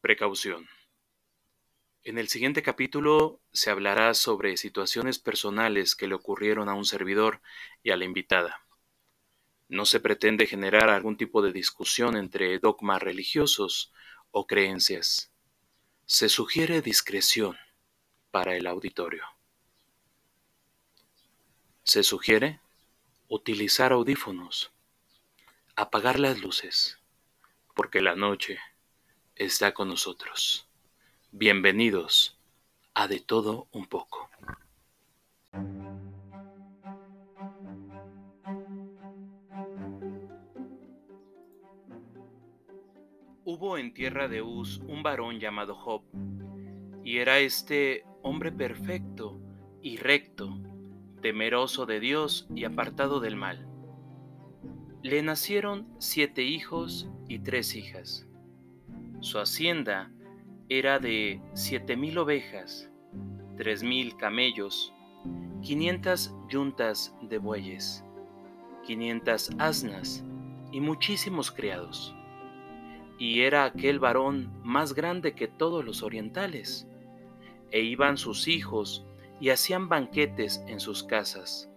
Precaución. En el siguiente capítulo se hablará sobre situaciones personales que le ocurrieron a un servidor y a la invitada. No se pretende generar algún tipo de discusión entre dogmas religiosos o creencias. Se sugiere discreción para el auditorio. Se sugiere utilizar audífonos, apagar las luces, porque la noche está con nosotros. Bienvenidos a De todo un poco. Hubo en tierra de Uz un varón llamado Job, y era este hombre perfecto y recto, temeroso de Dios y apartado del mal. Le nacieron siete hijos y tres hijas. Su hacienda era de siete mil ovejas, tres mil camellos, quinientas yuntas de bueyes, quinientas asnas y muchísimos criados. Y era aquel varón más grande que todos los orientales. E iban sus hijos y hacían banquetes en sus casas,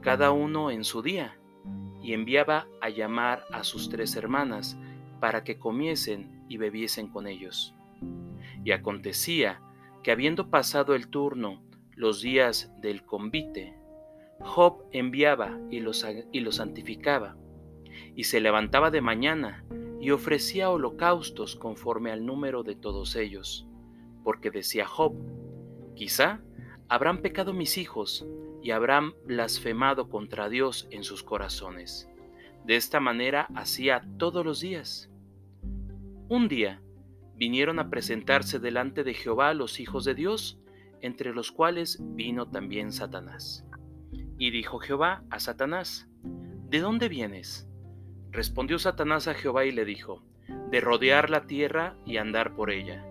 cada uno en su día, y enviaba a llamar a sus tres hermanas para que comiesen y bebiesen con ellos. Y acontecía que habiendo pasado el turno los días del convite, Job enviaba y los, y los santificaba, y se levantaba de mañana y ofrecía holocaustos conforme al número de todos ellos, porque decía Job, quizá habrán pecado mis hijos y habrán blasfemado contra Dios en sus corazones. De esta manera hacía todos los días. Un día vinieron a presentarse delante de Jehová los hijos de Dios, entre los cuales vino también Satanás. Y dijo Jehová a Satanás, ¿De dónde vienes? Respondió Satanás a Jehová y le dijo, De rodear la tierra y andar por ella.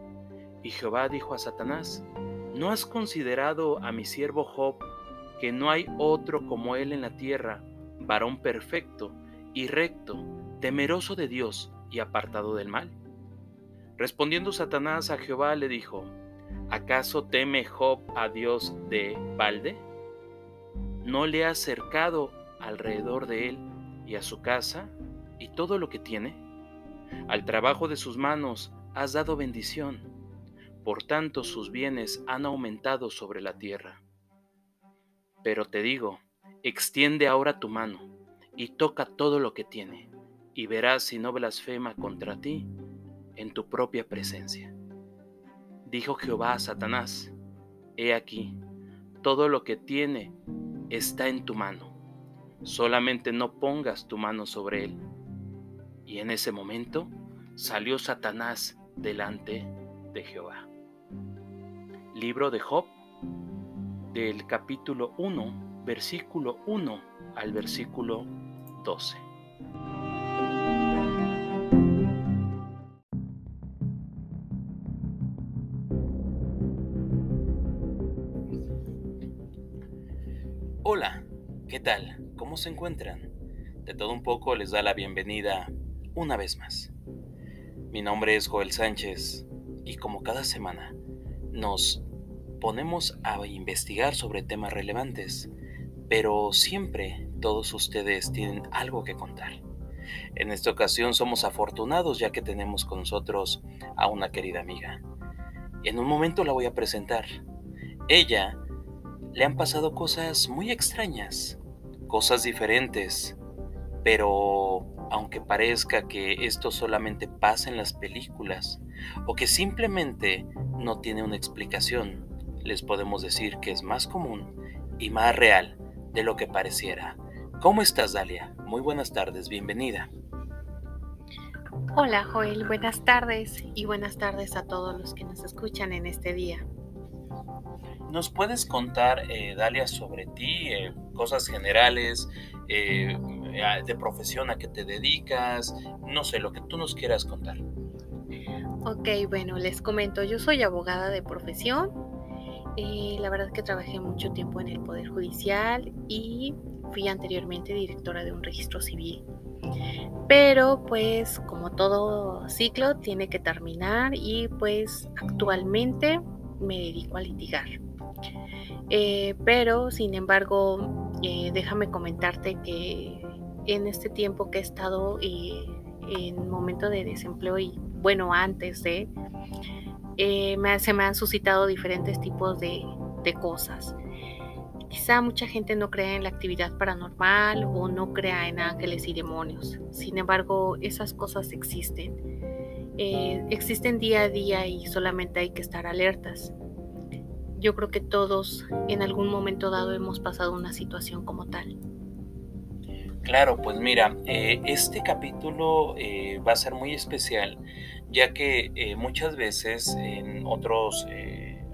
Y Jehová dijo a Satanás, ¿No has considerado a mi siervo Job, que no hay otro como él en la tierra, varón perfecto y recto, temeroso de Dios y apartado del mal? Respondiendo Satanás a Jehová le dijo, ¿acaso teme Job a Dios de balde? ¿No le has cercado alrededor de él y a su casa y todo lo que tiene? Al trabajo de sus manos has dado bendición por tanto sus bienes han aumentado sobre la tierra. Pero te digo, extiende ahora tu mano y toca todo lo que tiene, y verás si no blasfema contra ti en tu propia presencia. Dijo Jehová a Satanás, He aquí, todo lo que tiene está en tu mano, solamente no pongas tu mano sobre él. Y en ese momento salió Satanás delante de Jehová. Libro de Job, del capítulo 1, versículo 1 al versículo 12. ¿Qué tal? ¿Cómo se encuentran? De todo un poco les da la bienvenida una vez más. Mi nombre es Joel Sánchez y como cada semana nos ponemos a investigar sobre temas relevantes, pero siempre todos ustedes tienen algo que contar. En esta ocasión somos afortunados ya que tenemos con nosotros a una querida amiga. En un momento la voy a presentar. Ella le han pasado cosas muy extrañas, cosas diferentes, pero aunque parezca que esto solamente pasa en las películas o que simplemente no tiene una explicación, les podemos decir que es más común y más real de lo que pareciera. ¿Cómo estás, Dalia? Muy buenas tardes, bienvenida. Hola, Joel, buenas tardes y buenas tardes a todos los que nos escuchan en este día. ¿Nos puedes contar, eh, Dalia, sobre ti, eh, cosas generales, eh, de profesión a qué te dedicas, no sé, lo que tú nos quieras contar? Ok, bueno, les comento, yo soy abogada de profesión, la verdad que trabajé mucho tiempo en el Poder Judicial y fui anteriormente directora de un registro civil. Pero pues como todo ciclo tiene que terminar y pues actualmente me dedico a litigar. Eh, pero sin embargo, eh, déjame comentarte que en este tiempo que he estado eh, en momento de desempleo y bueno, antes de, se me han suscitado diferentes tipos de, de cosas. Quizá mucha gente no crea en la actividad paranormal o no crea en ángeles y demonios. Sin embargo, esas cosas existen. existen día a día y solamente hay que estar alertas yo creo que todos en algún momento dado hemos pasado una situación como tal. Claro, pues mira, eh, este capítulo eh, va a ser muy especial, ya que eh, muchas veces en otros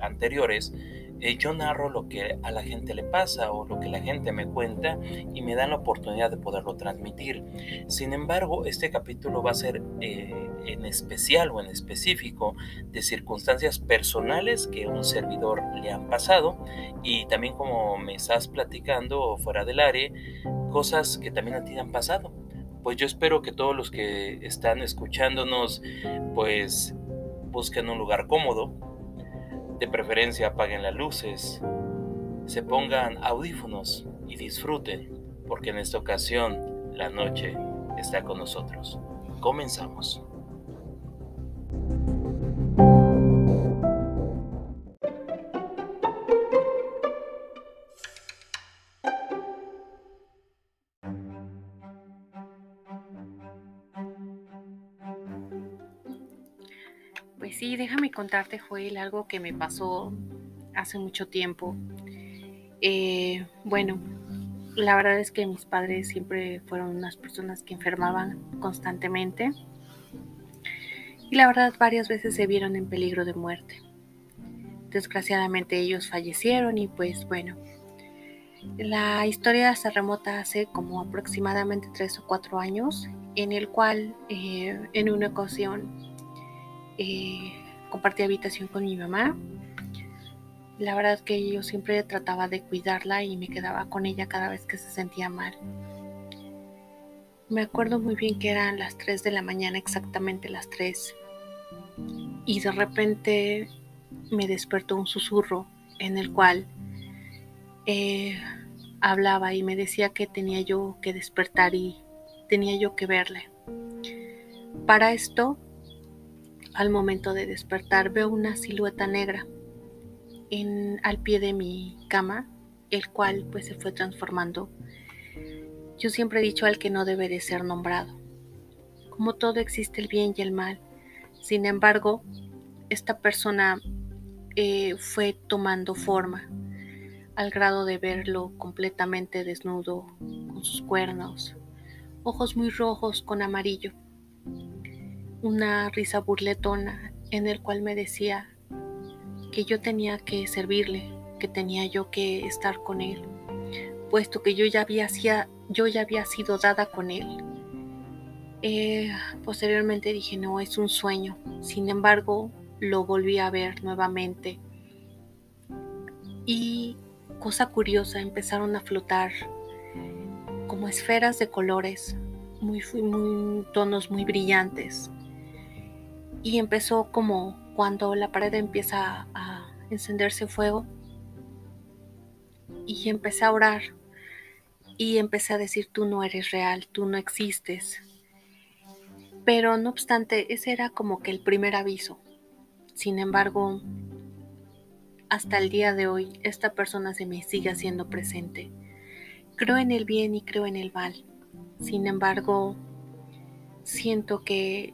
anteriores eh, yo narro lo que a la gente le pasa o lo que la gente me cuenta y me dan la oportunidad de poderlo transmitir. Sin embargo, este capítulo va a ser eh, en especial o en específico de circunstancias personales que un servidor le han pasado y también como me estás platicando fuera del área, cosas que también a ti han pasado. Pues yo espero que todos los que están escuchándonos pues busquen un lugar cómodo, de preferencia apaguen las luces, se pongan audífonos y disfruten, porque en esta ocasión la noche está con nosotros. Comenzamos. Contarte, Joel, algo que me pasó hace mucho tiempo. Eh, bueno, la verdad es que mis padres siempre fueron unas personas que enfermaban constantemente y la verdad varias veces se vieron en peligro de muerte. Desgraciadamente ellos fallecieron y pues bueno, la historia se remota hace como aproximadamente tres o cuatro años en el cual eh, en una ocasión eh, compartí habitación con mi mamá. La verdad que yo siempre trataba de cuidarla y me quedaba con ella cada vez que se sentía mal. Me acuerdo muy bien que eran las 3 de la mañana, exactamente las 3. Y de repente me despertó un susurro en el cual eh, hablaba y me decía que tenía yo que despertar y tenía yo que verle. Para esto al momento de despertar veo una silueta negra en, al pie de mi cama, el cual pues se fue transformando. Yo siempre he dicho al que no debe de ser nombrado. Como todo existe el bien y el mal. Sin embargo, esta persona eh, fue tomando forma al grado de verlo completamente desnudo, con sus cuernos, ojos muy rojos con amarillo una risa burletona en el cual me decía que yo tenía que servirle, que tenía yo que estar con él, puesto que yo ya había, yo ya había sido dada con él. Eh, posteriormente dije, no, es un sueño. Sin embargo, lo volví a ver nuevamente. Y cosa curiosa, empezaron a flotar como esferas de colores, muy, muy tonos muy brillantes y empezó como cuando la pared empieza a encenderse fuego y empecé a orar y empecé a decir tú no eres real, tú no existes. Pero no obstante, ese era como que el primer aviso. Sin embargo, hasta el día de hoy esta persona se me sigue haciendo presente. Creo en el bien y creo en el mal. Sin embargo, siento que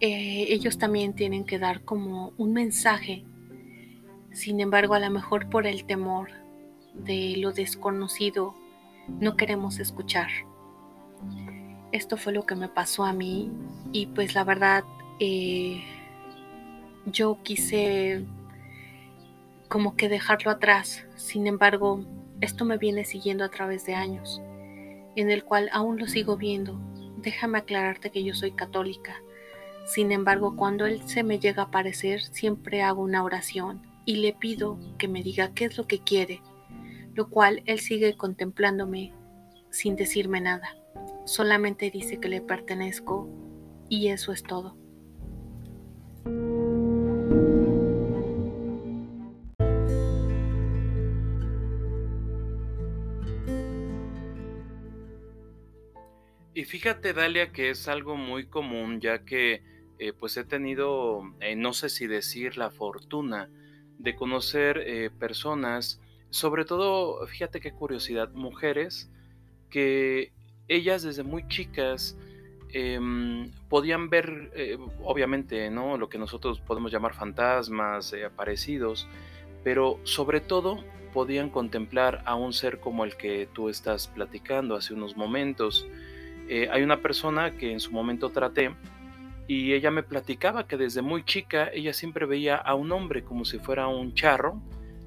eh, ellos también tienen que dar como un mensaje. Sin embargo, a lo mejor por el temor de lo desconocido, no queremos escuchar. Esto fue lo que me pasó a mí y pues la verdad eh, yo quise como que dejarlo atrás. Sin embargo, esto me viene siguiendo a través de años, en el cual aún lo sigo viendo. Déjame aclararte que yo soy católica sin embargo, cuando Él se me llega a aparecer, siempre hago una oración y le pido que me diga qué es lo que quiere, lo cual Él sigue contemplándome sin decirme nada. solamente dice que le pertenezco y eso es todo. Y fíjate, Dalia, que es algo muy común, ya que eh, pues he tenido, eh, no sé si decir la fortuna de conocer eh, personas, sobre todo, fíjate qué curiosidad, mujeres que ellas desde muy chicas em, podían ver, obviamente, ¿no? Lo que nosotros podemos llamar fantasmas, aparecidos, pero sobre todo podían contemplar a un ser como el que tú estás platicando hace unos momentos. Hay una persona que en su momento traté y ella me platicaba que desde muy chica ella siempre veía a un hombre como si fuera un charro,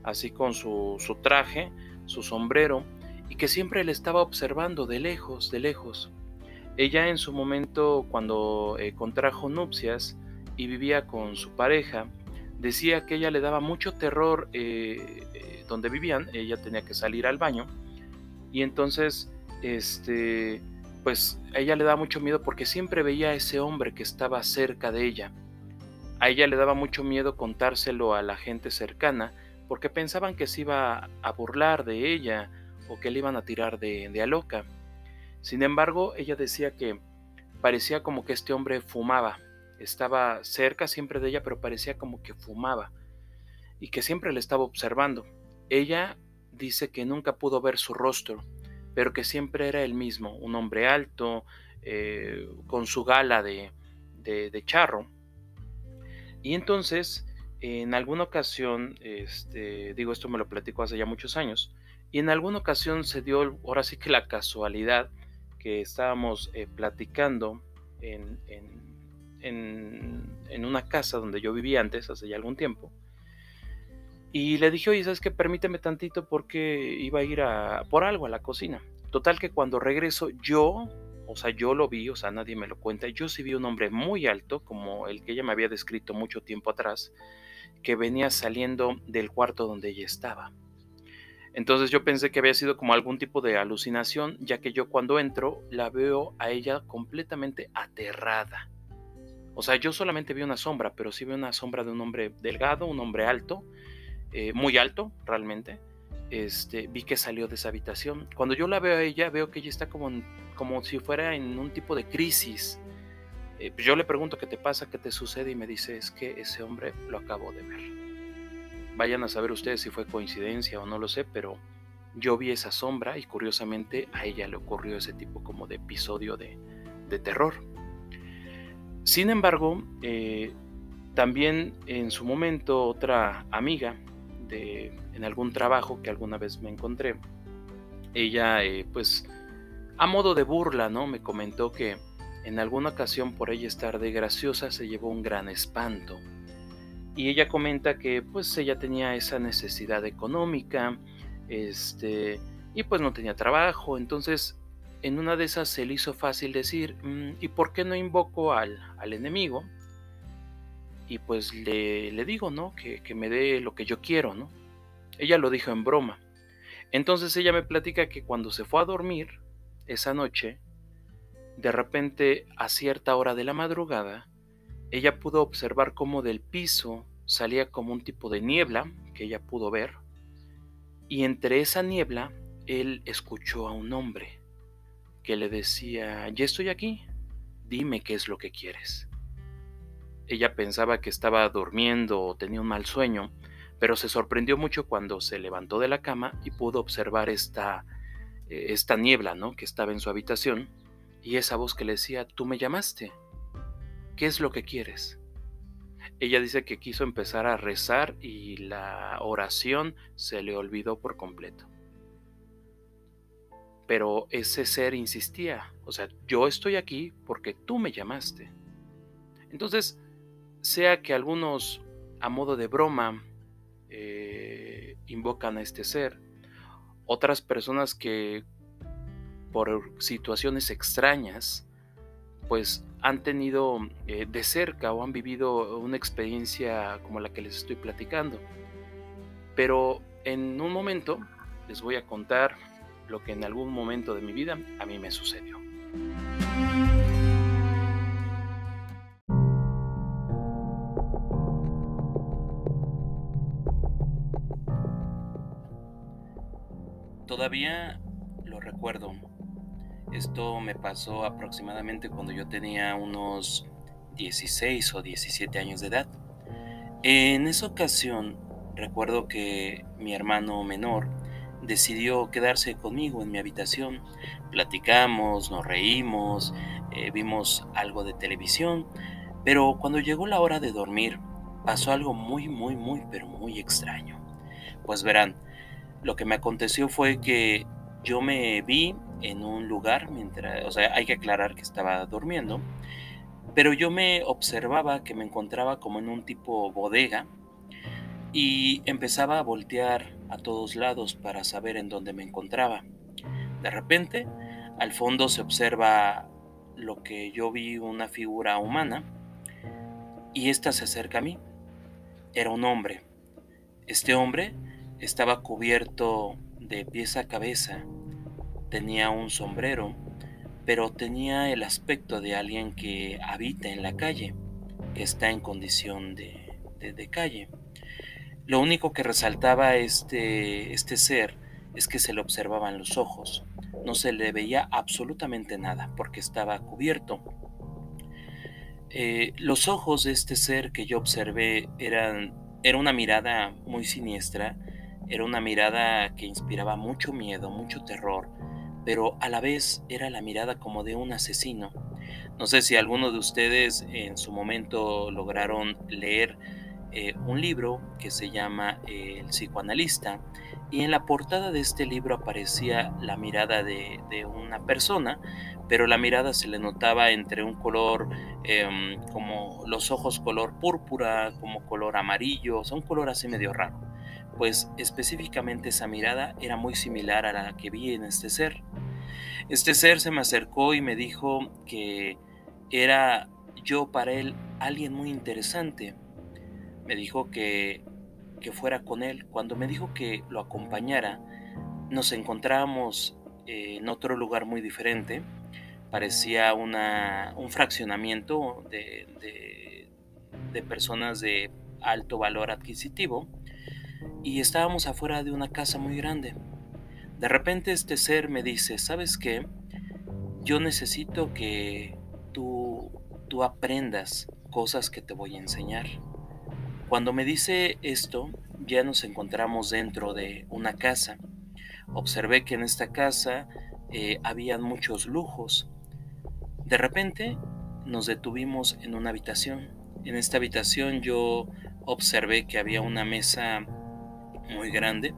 así con su, traje, su sombrero, y que siempre le estaba observando de lejos, de lejos. Ella en su momento, cuando eh, contrajo nupcias y vivía con su pareja, decía que ella le daba mucho terror eh, donde vivían, ella tenía que salir al baño, y entonces, este, pues a ella le daba mucho miedo porque siempre veía a ese hombre que estaba cerca de ella. A ella le daba mucho miedo contárselo a la gente cercana porque pensaban que se iba a burlar de ella o que le iban a tirar de, de a loca. Sin embargo, ella decía que parecía como que este hombre fumaba. Estaba cerca siempre de ella, pero parecía como que fumaba y que siempre le estaba observando. Ella dice que nunca pudo ver su rostro, pero que siempre era el mismo, un hombre alto, eh, con su gala de, charro. Y entonces, en alguna ocasión, este, digo esto me lo platico hace ya muchos años, y en alguna ocasión se dio, ahora sí que la casualidad, que estábamos eh, platicando en, en, una casa donde yo vivía antes, hace ya algún tiempo, y le dije, oye, ¿sabes qué? Permíteme tantito porque iba a ir a, por algo a la cocina. Total que cuando regreso yo, o sea, yo lo vi, o sea, nadie me lo cuenta, yo sí vi un hombre muy alto, como el que ella me había descrito mucho tiempo atrás, que venía saliendo del cuarto donde ella estaba. Entonces yo pensé que había sido como algún tipo de alucinación, ya que yo cuando entro la veo a ella completamente aterrada. O sea, yo solamente vi una sombra, pero sí vi una sombra de un hombre delgado, un hombre alto, eh, muy alto realmente, este, vi que salió de esa habitación. Cuando yo la veo a ella, veo que ella está como, como si fuera en un tipo de crisis. Eh, pues yo le pregunto qué te pasa, qué te sucede y me dice es que ese hombre lo acabo de ver. Vayan a saber ustedes si fue coincidencia o no lo sé, pero yo vi esa sombra y curiosamente a ella le ocurrió ese tipo como de episodio de, terror. Sin embargo, eh, también en su momento otra amiga en algún trabajo que alguna vez me encontré, ella eh, pues a modo de burla, ¿no? Me comentó que en alguna ocasión por ella estar de graciosa se llevó un gran espanto. Y ella comenta que pues ella tenía esa necesidad económica, este, y pues no tenía trabajo, entonces en una de esas se le hizo fácil decir, mm, ¿y por qué no invoco al, al enemigo? Y pues le, le digo, ¿no? Que, que, me dé lo que yo quiero, ¿no? Ella lo dijo en broma. Entonces ella me platica que cuando se fue a dormir esa noche, de repente a cierta hora de la madrugada, ella pudo observar cómo del piso salía como un tipo de niebla que ella pudo ver, y entre esa niebla él escuchó a un hombre que le decía, ya estoy aquí, dime qué es lo que quieres. Ella pensaba que estaba durmiendo o tenía un mal sueño, pero se sorprendió mucho cuando se levantó de la cama y pudo observar esta, eh, esta niebla ¿no? que estaba en su habitación y esa voz que le decía, tú me llamaste, ¿qué es lo que quieres? Ella dice que quiso empezar a rezar y la oración se le olvidó por completo. Pero ese ser insistía, o sea, yo estoy aquí porque tú me llamaste. Entonces, sea que algunos a modo de broma eh, invocan a este ser, otras personas que por situaciones extrañas pues han tenido eh, de cerca o han vivido una experiencia como la que les estoy platicando. Pero en un momento les voy a contar lo que en algún momento de mi vida a mí me sucedió. Todavía lo recuerdo. Esto me pasó aproximadamente cuando yo tenía unos 16 o 17 años de edad. En esa ocasión recuerdo que mi hermano menor decidió quedarse conmigo en mi habitación. Platicamos, nos reímos, eh, vimos algo de televisión, pero cuando llegó la hora de dormir pasó algo muy, muy, muy, pero muy extraño. Pues verán, lo que me aconteció fue que yo me vi en un lugar mientras, o sea, hay que aclarar que estaba durmiendo, pero yo me observaba que me encontraba como en un tipo bodega y empezaba a voltear a todos lados para saber en dónde me encontraba. De repente, al fondo se observa lo que yo vi una figura humana y ésta se acerca a mí. Era un hombre. Este hombre estaba cubierto de pies a cabeza, tenía un sombrero, pero tenía el aspecto de alguien que habita en la calle, que está en condición de, de calle. Lo único que resaltaba este, este ser es que se le observaban los ojos. No se le veía absolutamente nada porque estaba cubierto. Eh, los ojos de este ser que yo observé eran, era una mirada muy siniestra, era una mirada que inspiraba mucho miedo, mucho terror, pero a la vez era la mirada como de un asesino. No sé si alguno de ustedes en su momento lograron leer eh, un libro que se llama El psicoanalista y en la portada de este libro aparecía la mirada de, una persona, pero la mirada se le notaba entre un color em, como los ojos color púrpura, como color amarillo, o sea, un color así medio raro. Pues específicamente esa mirada era muy similar a la que vi en este ser. Este ser se me acercó y me dijo que era yo para él alguien muy interesante, me dijo que, fuera con él. Cuando me dijo que lo acompañara, nos encontrábamos en otro lugar muy diferente. Parecía una, un fraccionamiento de, de personas de alto valor adquisitivo y estábamos afuera de una casa muy grande. De repente este ser me dice, ¿sabes qué? Yo necesito que tú, tú aprendas cosas que te voy a enseñar. Cuando me dice esto, ya nos encontramos dentro de una casa. Observé que en esta casa eh, habían muchos lujos. De repente nos detuvimos en una habitación. En esta habitación yo observé que había una mesa muy grande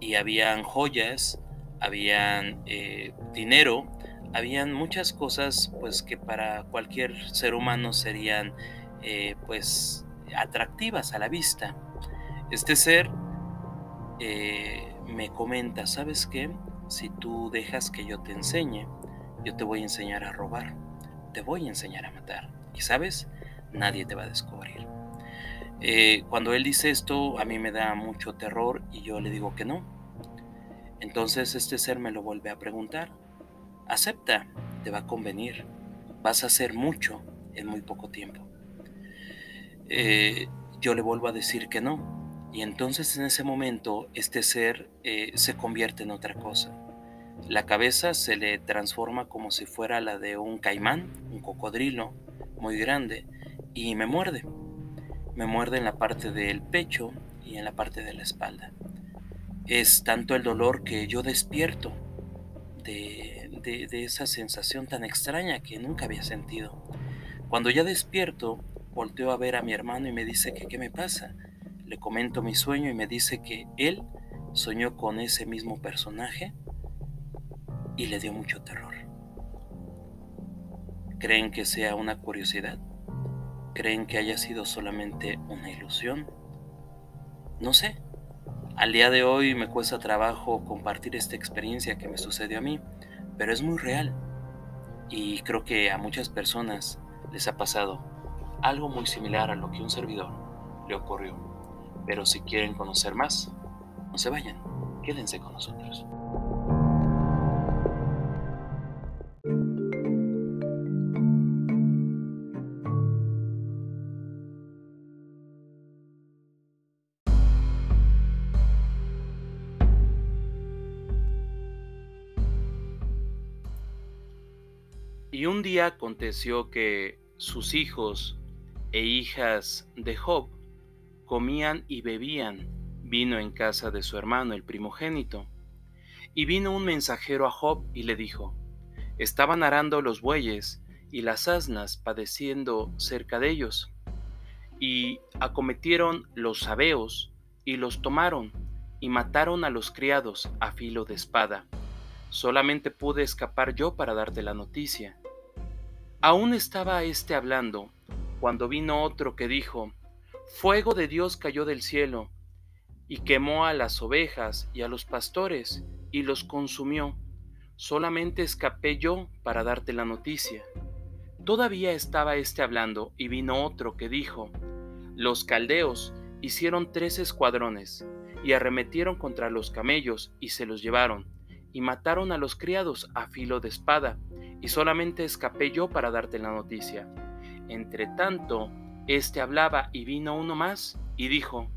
y habían joyas, habían eh, dinero, habían muchas cosas pues que para cualquier ser humano serían eh, pues atractivas a la vista. Este ser eh, me comenta, ¿sabes qué? Si tú dejas que yo te enseñe, yo te voy a enseñar a robar, te voy a enseñar a matar. Y sabes, nadie te va a descubrir. Eh, cuando él dice esto, a mí me da mucho terror y yo le digo que no. Entonces este ser me lo vuelve a preguntar. Acepta, te va a convenir, vas a hacer mucho en muy poco tiempo. Eh, yo le vuelvo a decir que no. Y entonces en ese momento este ser eh, se convierte en otra cosa. La cabeza se le transforma como si fuera la de un caimán, un cocodrilo muy grande, y me muerde. Me muerde en la parte del pecho y en la parte de la espalda. Es tanto el dolor que yo despierto de, de esa sensación tan extraña que nunca había sentido. Cuando ya despierto, Volteo a ver a mi hermano y me dice que qué me pasa. Le comento mi sueño y me dice que él soñó con ese mismo personaje y le dio mucho terror. ¿Creen que sea una curiosidad? ¿Creen que haya sido solamente una ilusión? No sé. Al día de hoy me cuesta trabajo compartir esta experiencia que me sucedió a mí, pero es muy real. Y creo que a muchas personas les ha pasado algo muy similar a lo que un servidor le ocurrió. Pero si quieren conocer más, no se vayan, quédense con nosotros. Día aconteció que sus hijos e hijas de Job comían y bebían vino en casa de su hermano el primogénito. Y vino un mensajero a Job y le dijo, estaban arando los bueyes y las asnas padeciendo cerca de ellos. Y acometieron los sabeos y los tomaron y mataron a los criados a filo de espada. Solamente pude escapar yo para darte la noticia. Aún estaba éste hablando, cuando vino otro que dijo, Fuego de Dios cayó del cielo, y quemó a las ovejas y a los pastores, y los consumió. Solamente escapé yo para darte la noticia. Todavía estaba éste hablando, y vino otro que dijo, Los caldeos hicieron tres escuadrones, y arremetieron contra los camellos, y se los llevaron, y mataron a los criados a filo de espada, y solamente escapé yo para darte la noticia. Entre tanto, éste hablaba, y vino uno más, y dijo,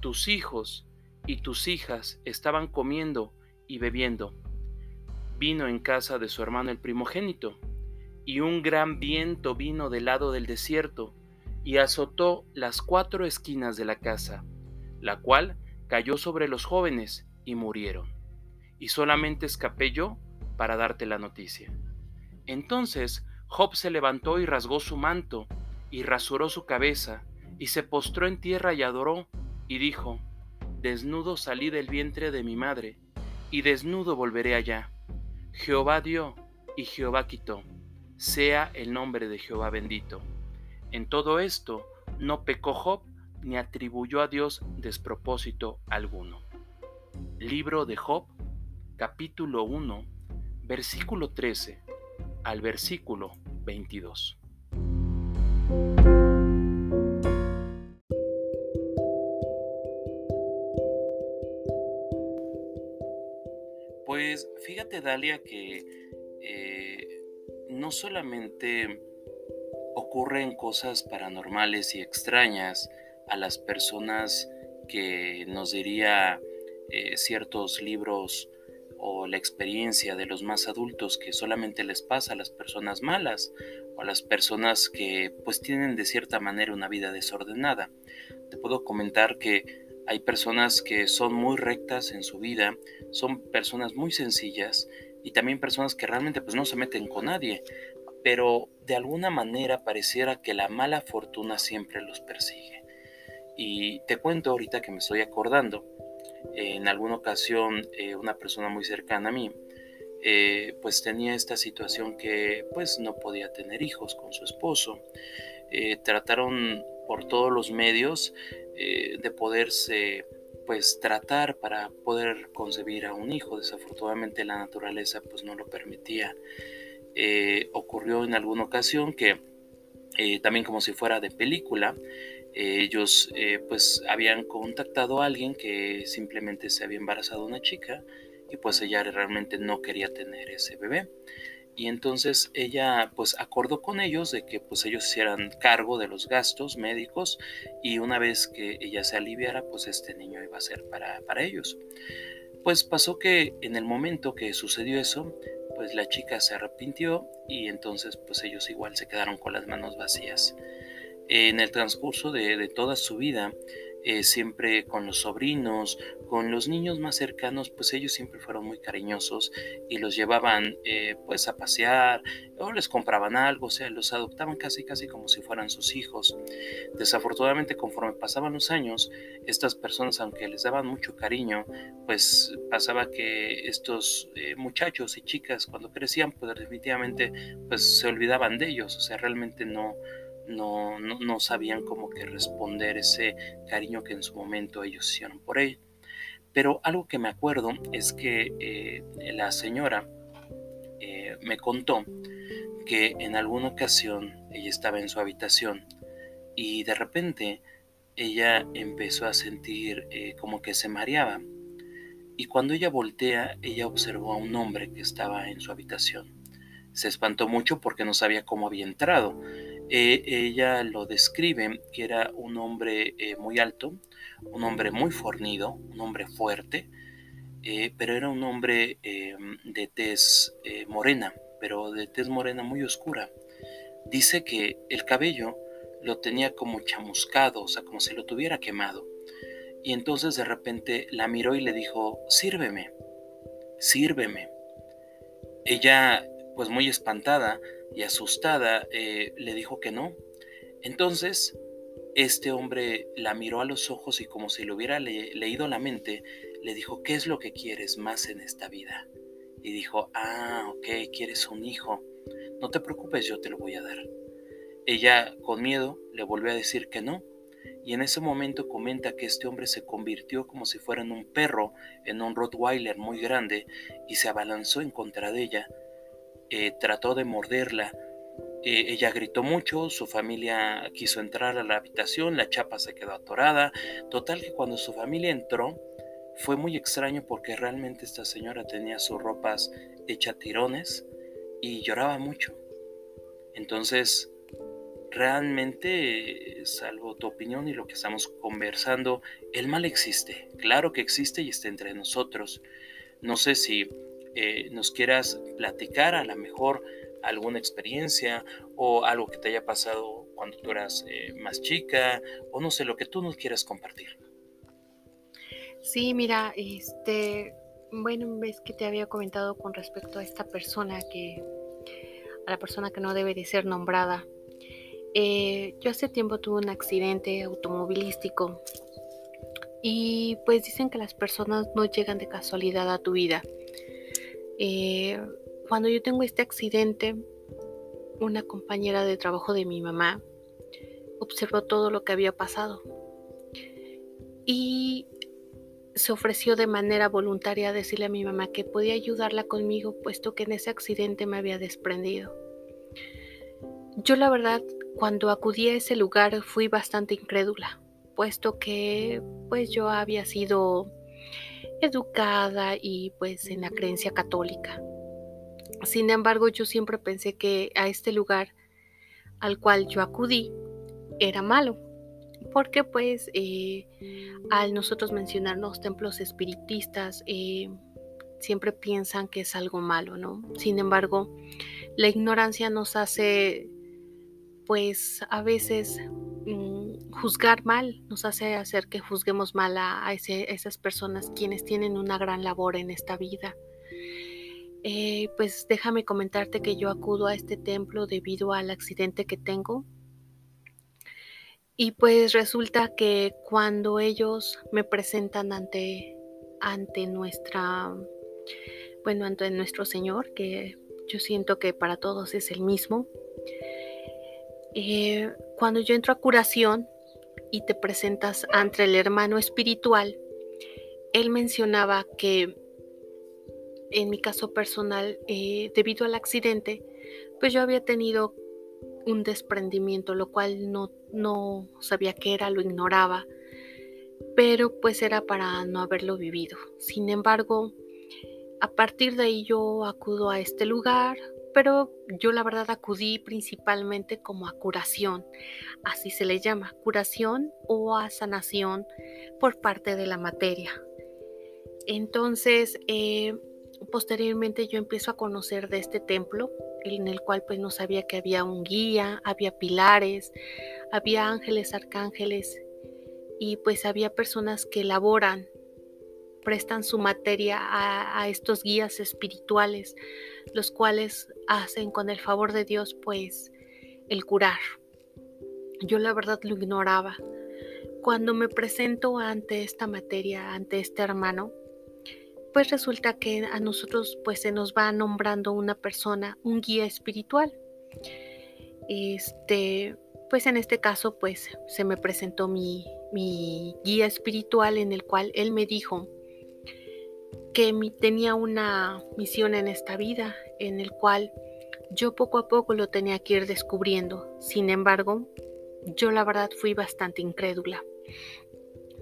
Tus hijos y tus hijas estaban comiendo y bebiendo. Vino en casa de su hermano el primogénito, y un gran viento vino del lado del desierto, y azotó las cuatro esquinas de la casa, la cual cayó sobre los jóvenes y murieron. Y solamente escapé yo para darte la noticia. Entonces Job se levantó y rasgó su manto, y rasuró su cabeza, y se postró en tierra y adoró, y dijo, Desnudo salí del vientre de mi madre, y desnudo volveré allá. Jehová dio, y Jehová quitó. Sea el nombre de Jehová bendito. En todo esto no pecó Job, ni atribuyó a Dios despropósito alguno. Libro de Job, capítulo 1, versículo 13 al versículo 22. Pues fíjate Dalia que eh, no solamente ocurren cosas paranormales y extrañas a las personas que nos diría eh, ciertos libros o la experiencia de los más adultos que solamente les pasa a las personas malas o a las personas que pues tienen de cierta manera una vida desordenada. Te puedo comentar que hay personas que son muy rectas en su vida, son personas muy sencillas y también personas que realmente pues no se meten con nadie, pero de alguna manera pareciera que la mala fortuna siempre los persigue. Y te cuento ahorita que me estoy acordando, en alguna ocasión eh, una persona muy cercana a mí, eh, pues tenía esta situación que pues no podía tener hijos con su esposo. Eh, trataron por todos los medios de poderse pues tratar para poder concebir a un hijo. Desafortunadamente la naturaleza pues no lo permitía. ocurrió en alguna ocasión que también como si fuera de película, ellos eh, pues habían contactado a alguien que simplemente se había embarazado una chica y pues ella realmente no quería tener ese bebé. Y entonces ella pues acordó con ellos de que pues ellos hicieran cargo de los gastos médicos y una vez que ella se aliviara pues este niño iba a ser para, para ellos. Pues pasó que en el momento que sucedió eso pues la chica se arrepintió y entonces pues ellos igual se quedaron con las manos vacías en el transcurso de, toda su vida, eh, siempre con los sobrinos, con los niños más cercanos, pues ellos siempre fueron muy cariñosos y los llevaban eh, pues a pasear o les compraban algo, o sea, los adoptaban casi casi como si fueran sus hijos. Desafortunadamente conforme pasaban los años, estas personas, aunque les daban mucho cariño, pues pasaba que estos eh, muchachos y chicas cuando crecían, pues definitivamente pues se olvidaban de ellos, o sea, realmente no no, no, sabían cómo que responder ese cariño que en su momento ellos hicieron por él. Pero algo que me acuerdo es que eh, la señora eh, me contó que en alguna ocasión ella estaba en su habitación y de repente ella empezó a sentir eh, como que se mareaba. Y cuando ella voltea, ella observó a un hombre que estaba en su habitación. Se espantó mucho porque no sabía cómo había entrado eh, ella lo describe que era un hombre eh, muy alto, un hombre muy fornido, un hombre fuerte, eh, pero era un hombre de tez morena, pero de tez morena muy oscura. Dice que el cabello lo tenía como chamuscado, o sea, como si lo tuviera quemado. Y entonces de repente la miró y le dijo, sírveme, sírveme. Ella, pues muy espantada y asustada, eh, le dijo que no. Entonces, este hombre la miró a los ojos y como si le hubiera leído la mente, le dijo, ¿qué es lo que quieres más en esta vida? Y dijo, ah, ok, quieres un hijo. No te preocupes, yo te lo voy a dar. Ella, con miedo, le volvió a decir que no, y en ese momento comenta que este hombre se convirtió como si fuera en un perro, en un Rottweiler muy grande, y se abalanzó en contra de ella. Eh, trató de morderla. Eh, ella gritó mucho, su familia quiso entrar a la habitación, la chapa se quedó atorada. Total que cuando su familia entró, fue muy extraño porque realmente esta señora tenía sus ropas hechas tirones y lloraba mucho. Entonces, realmente, salvo tu opinión y lo que estamos conversando, el mal existe. Claro que existe y está entre nosotros. No sé si eh, nos quieras platicar a lo mejor alguna experiencia o algo que te haya pasado cuando tú eras eh, más chica o no sé lo que tú nos quieras compartir. Sí, mira, este, bueno, ves que te había comentado con respecto a esta persona que, a la persona que no debe de ser nombrada. Eh, yo hace tiempo tuve un accidente automovilístico y pues dicen que las personas no llegan de casualidad a tu vida. Eh, cuando yo tengo este accidente, una compañera de trabajo de mi mamá observó todo lo que había pasado y se ofreció de manera voluntaria a decirle a mi mamá que podía ayudarla conmigo puesto que en ese accidente me había desprendido. Yo la verdad cuando acudí a ese lugar fui bastante incrédula, puesto que pues yo había sido educada y pues en la creencia católica. Sin embargo, yo siempre pensé que a este lugar al cual yo acudí era malo, porque pues eh, al nosotros mencionar los templos espiritistas, eh, siempre piensan que es algo malo, ¿no? Sin embargo, la ignorancia nos hace pues a veces juzgar mal nos hace hacer que juzguemos mal a, esas personas quienes tienen una gran labor en esta vida. Eh, pues déjame comentarte que yo acudo a este templo debido al accidente que tengo. Y pues resulta que cuando ellos me presentan ante, ante nuestra, bueno, ante nuestro Señor, que yo siento que para todos es el mismo, eh, cuando yo entro a curación y te presentas ante el hermano espiritual, él mencionaba que en mi caso personal, eh, debido al accidente, pues yo había tenido un desprendimiento, lo cual no, no sabía qué era, lo ignoraba, pero pues era para no haberlo vivido. Sin embargo, a partir de ahí yo acudo a este lugar, pero yo la verdad acudí principalmente como a curación, así se le llama, curación o a sanación por parte de la materia. Entonces, eh, posteriormente yo empiezo a conocer de este templo, en el cual pues no sabía que había un guía, había pilares, había ángeles, arcángeles y pues había personas que elaboran prestan su materia a, estos guías espirituales, los cuales hacen con el favor de Dios pues el curar. Yo la verdad lo ignoraba. Cuando me presento ante esta materia, ante este hermano, pues resulta que a nosotros pues se nos va nombrando una persona, un guía espiritual. Este, pues en este caso pues se me presentó mi, mi guía espiritual en el cual él me dijo que tenía una misión en esta vida, en el cual yo poco a poco lo tenía que ir descubriendo. Sin embargo, yo la verdad fui bastante incrédula.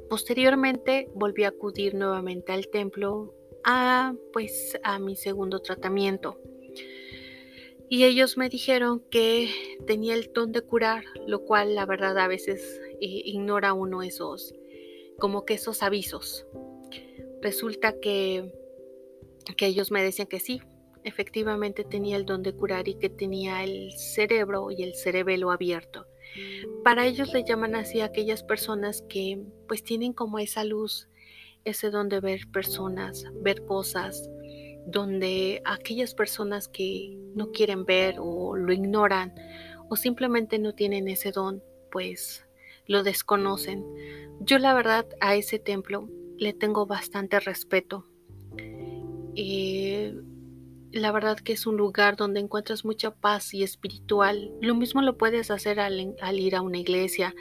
Posteriormente volví a acudir nuevamente al templo a pues a mi segundo tratamiento. Y ellos me dijeron que tenía el don de curar, lo cual la verdad a veces eh, ignora uno esos como que esos avisos resulta que, que ellos me decían que sí, efectivamente tenía el don de curar y que tenía el cerebro y el cerebelo abierto. Para ellos le llaman así a aquellas personas que pues tienen como esa luz, ese don de ver personas, ver cosas, donde aquellas personas que no quieren ver o lo ignoran o simplemente no tienen ese don, pues lo desconocen. Yo la verdad a ese templo le tengo bastante respeto. Eh, la verdad que es un lugar donde encuentras mucha paz y espiritual. Lo mismo lo puedes hacer al, ir a una iglesia.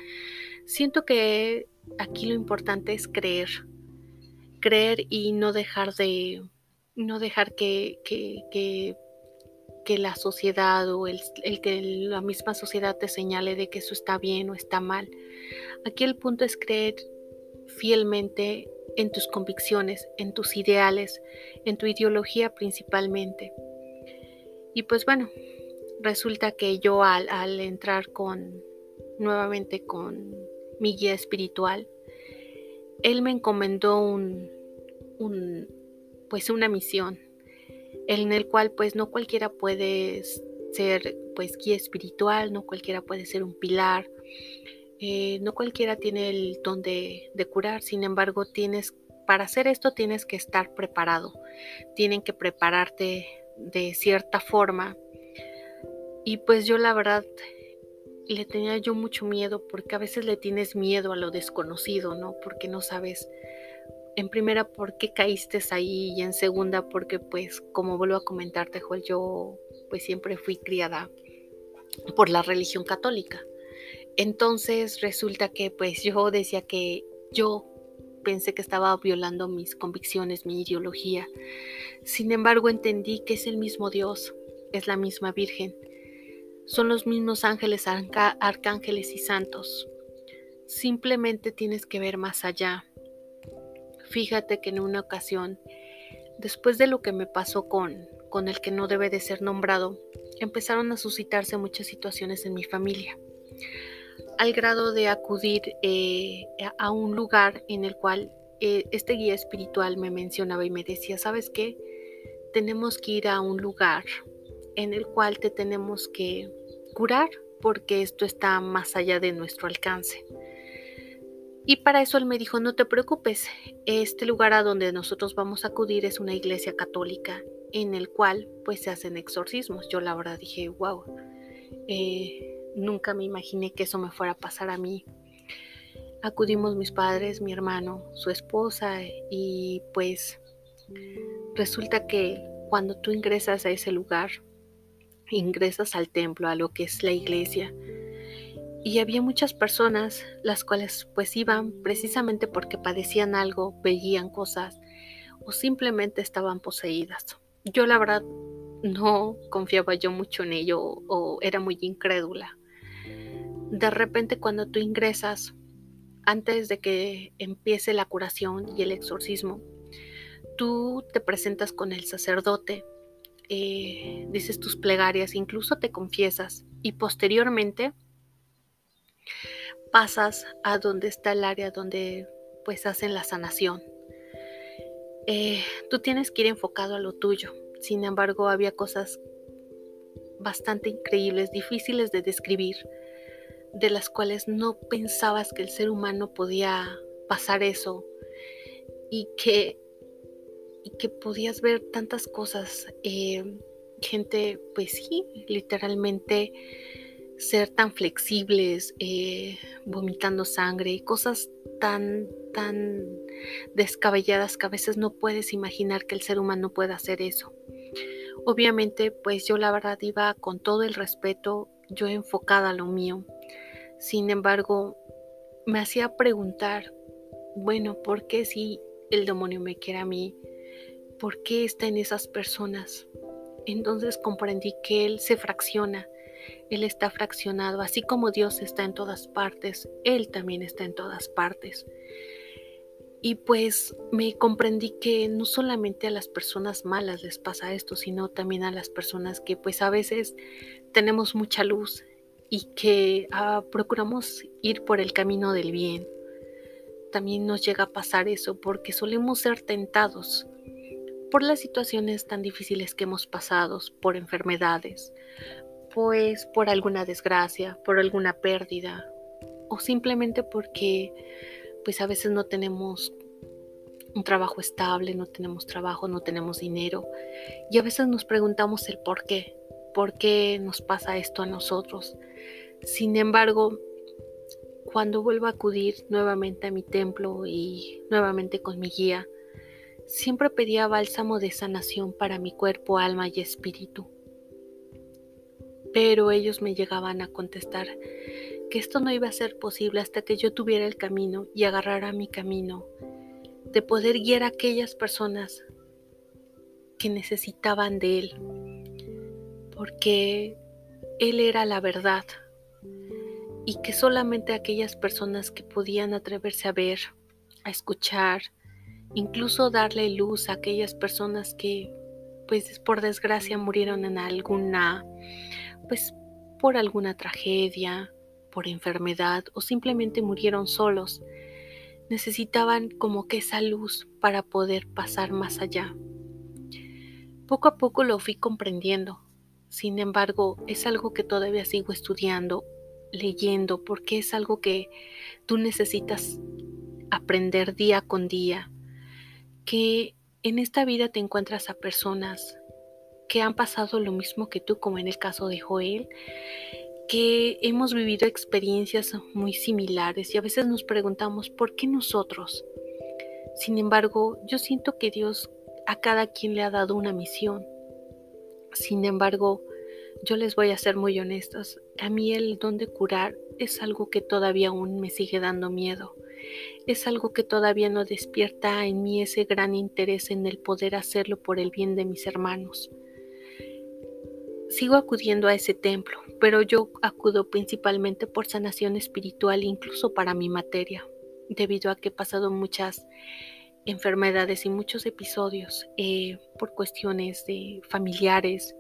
Siento que aquí lo importante es creer. Creer y no dejar de. no dejar que, la sociedad o el que la misma sociedad te señale de que eso está bien o está mal. Aquí el punto es creer fielmente en tus convicciones, en tus ideales, en tu ideología principalmente. Y pues bueno, resulta que yo al, entrar con nuevamente con mi guía espiritual, él me encomendó un, un pues una misión en el cual pues no cualquiera puede ser pues guía espiritual, no cualquiera puede ser un pilar, eh, no cualquiera tiene el don de, curar, sin embargo, tienes, para hacer esto tienes que estar preparado, tienen que prepararte de cierta forma. Y pues yo la verdad le tenía yo mucho miedo porque a veces le tienes miedo a lo desconocido, ¿no? Porque no sabes, en primera, por qué caíste ahí y en segunda, porque pues como vuelvo a comentarte, Joel, yo pues siempre fui criada por la religión católica. Entonces resulta que pues yo decía que yo pensé que estaba violando mis convicciones, mi ideología. Sin embargo, entendí que es el mismo Dios, es la misma Virgen. Son los mismos ángeles, arcángeles y santos. Simplemente tienes que ver más allá. Fíjate que en una ocasión, después de lo que me pasó con, con el que no debe de ser nombrado, empezaron a suscitarse muchas situaciones en mi familia al grado de acudir eh, a un lugar en el cual eh, este guía espiritual me mencionaba y me decía, ¿sabes qué? Tenemos que ir a un lugar en el cual te tenemos que curar porque esto está más allá de nuestro alcance. Y para eso él me dijo, no te preocupes, este lugar a donde nosotros vamos a acudir es una iglesia católica en el cual pues se hacen exorcismos. Yo la verdad dije, wow, Nunca me imaginé que eso me fuera a pasar a mí. Acudimos mis padres, mi hermano, su esposa y pues resulta que cuando tú ingresas a ese lugar, ingresas al templo, a lo que es la iglesia, y había muchas personas las cuales pues iban precisamente porque padecían algo, veían cosas o simplemente estaban poseídas. Yo la verdad no confiaba yo mucho en ello o era muy incrédula de repente cuando tú ingresas, antes de que empiece la curación y el exorcismo, tú te presentas con el sacerdote, eh, dices tus plegarias, incluso te confiesas y posteriormente pasas a donde está el área donde pues hacen la sanación. Eh, tú tienes que ir enfocado a lo tuyo. Sin embargo, había cosas bastante increíbles, difíciles de describir de las cuales no pensabas que el ser humano podía pasar eso y que, y que podías ver tantas cosas. Eh, gente, pues sí, literalmente ser tan flexibles, eh, vomitando sangre y cosas tan, tan descabelladas que a veces no puedes imaginar que el ser humano pueda hacer eso. Obviamente, pues yo la verdad iba con todo el respeto, yo enfocada a lo mío. Sin embargo, me hacía preguntar, bueno, ¿por qué si el demonio me quiere a mí? ¿Por qué está en esas personas? Entonces comprendí que Él se fracciona, Él está fraccionado, así como Dios está en todas partes, Él también está en todas partes. Y pues me comprendí que no solamente a las personas malas les pasa esto, sino también a las personas que pues a veces tenemos mucha luz y que ah, procuramos ir por el camino del bien. También nos llega a pasar eso porque solemos ser tentados por las situaciones tan difíciles que hemos pasado, por enfermedades, pues por alguna desgracia, por alguna pérdida o simplemente porque pues a veces no tenemos un trabajo estable, no tenemos trabajo, no tenemos dinero y a veces nos preguntamos el por qué, por qué nos pasa esto a nosotros. Sin embargo, cuando vuelvo a acudir nuevamente a mi templo y nuevamente con mi guía, siempre pedía bálsamo de sanación para mi cuerpo, alma y espíritu. Pero ellos me llegaban a contestar que esto no iba a ser posible hasta que yo tuviera el camino y agarrara mi camino de poder guiar a aquellas personas que necesitaban de Él, porque Él era la verdad y que solamente aquellas personas que podían atreverse a ver, a escuchar, incluso darle luz a aquellas personas que pues por desgracia murieron en alguna pues por alguna tragedia, por enfermedad o simplemente murieron solos. Necesitaban como que esa luz para poder pasar más allá. Poco a poco lo fui comprendiendo. Sin embargo, es algo que todavía sigo estudiando, leyendo, porque es algo que tú necesitas aprender día con día que en esta vida te encuentras a personas que han pasado lo mismo que tú, como en el caso de Joel, que hemos vivido experiencias muy similares y a veces nos preguntamos, ¿por qué nosotros? Sin embargo, yo siento que Dios a cada quien le ha dado una misión. Sin embargo, yo les voy a ser muy honestos, a mí el don de curar es algo que todavía aún me sigue dando miedo es algo que todavía no despierta en mí ese gran interés en el poder hacerlo por el bien de mis hermanos. Sigo acudiendo a ese templo, pero yo acudo principalmente por sanación espiritual, incluso para mi materia, debido a que he pasado muchas enfermedades y muchos episodios eh, por cuestiones de familiares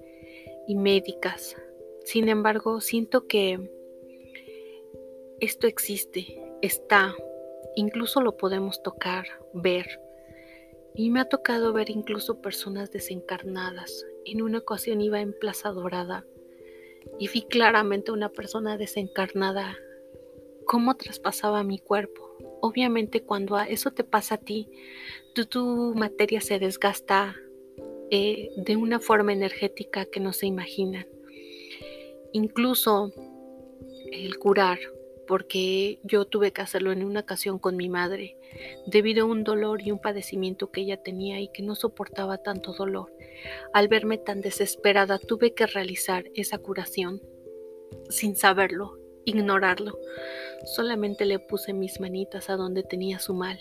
y médicas. Sin embargo, siento que esto existe, está, incluso lo podemos tocar, ver. Y me ha tocado ver incluso personas desencarnadas. En una ocasión iba en Plaza Dorada y vi claramente una persona desencarnada cómo traspasaba mi cuerpo. Obviamente cuando eso te pasa a ti, tu, materia se desgasta eh, de una forma energética que no se imaginan. Incluso el curar porque yo tuve que hacerlo en una ocasión con mi madre, debido a un dolor y un padecimiento que ella tenía y que no soportaba tanto dolor. Al verme tan desesperada, tuve que realizar esa curación, sin saberlo, ignorarlo. Solamente le puse mis manitas a donde tenía su mal.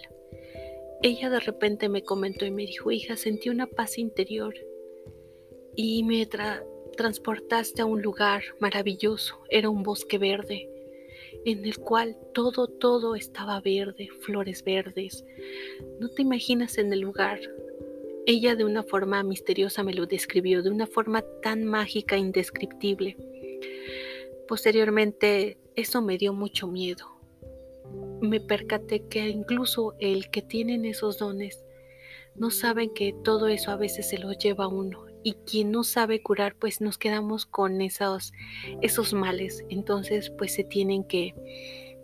Ella de repente me comentó y me dijo, hija, sentí una paz interior y me transportaste a un lugar maravilloso. Era un bosque verde en el cual todo, todo estaba verde, flores verdes. No te imaginas en el lugar. Ella de una forma misteriosa me lo describió, de una forma tan mágica, indescriptible. Posteriormente, eso me dio mucho miedo. Me percaté que incluso el que tienen esos dones no saben que todo eso a veces se lo lleva uno y quien no sabe curar, pues nos quedamos con esos, esos males. Entonces, pues se tienen que,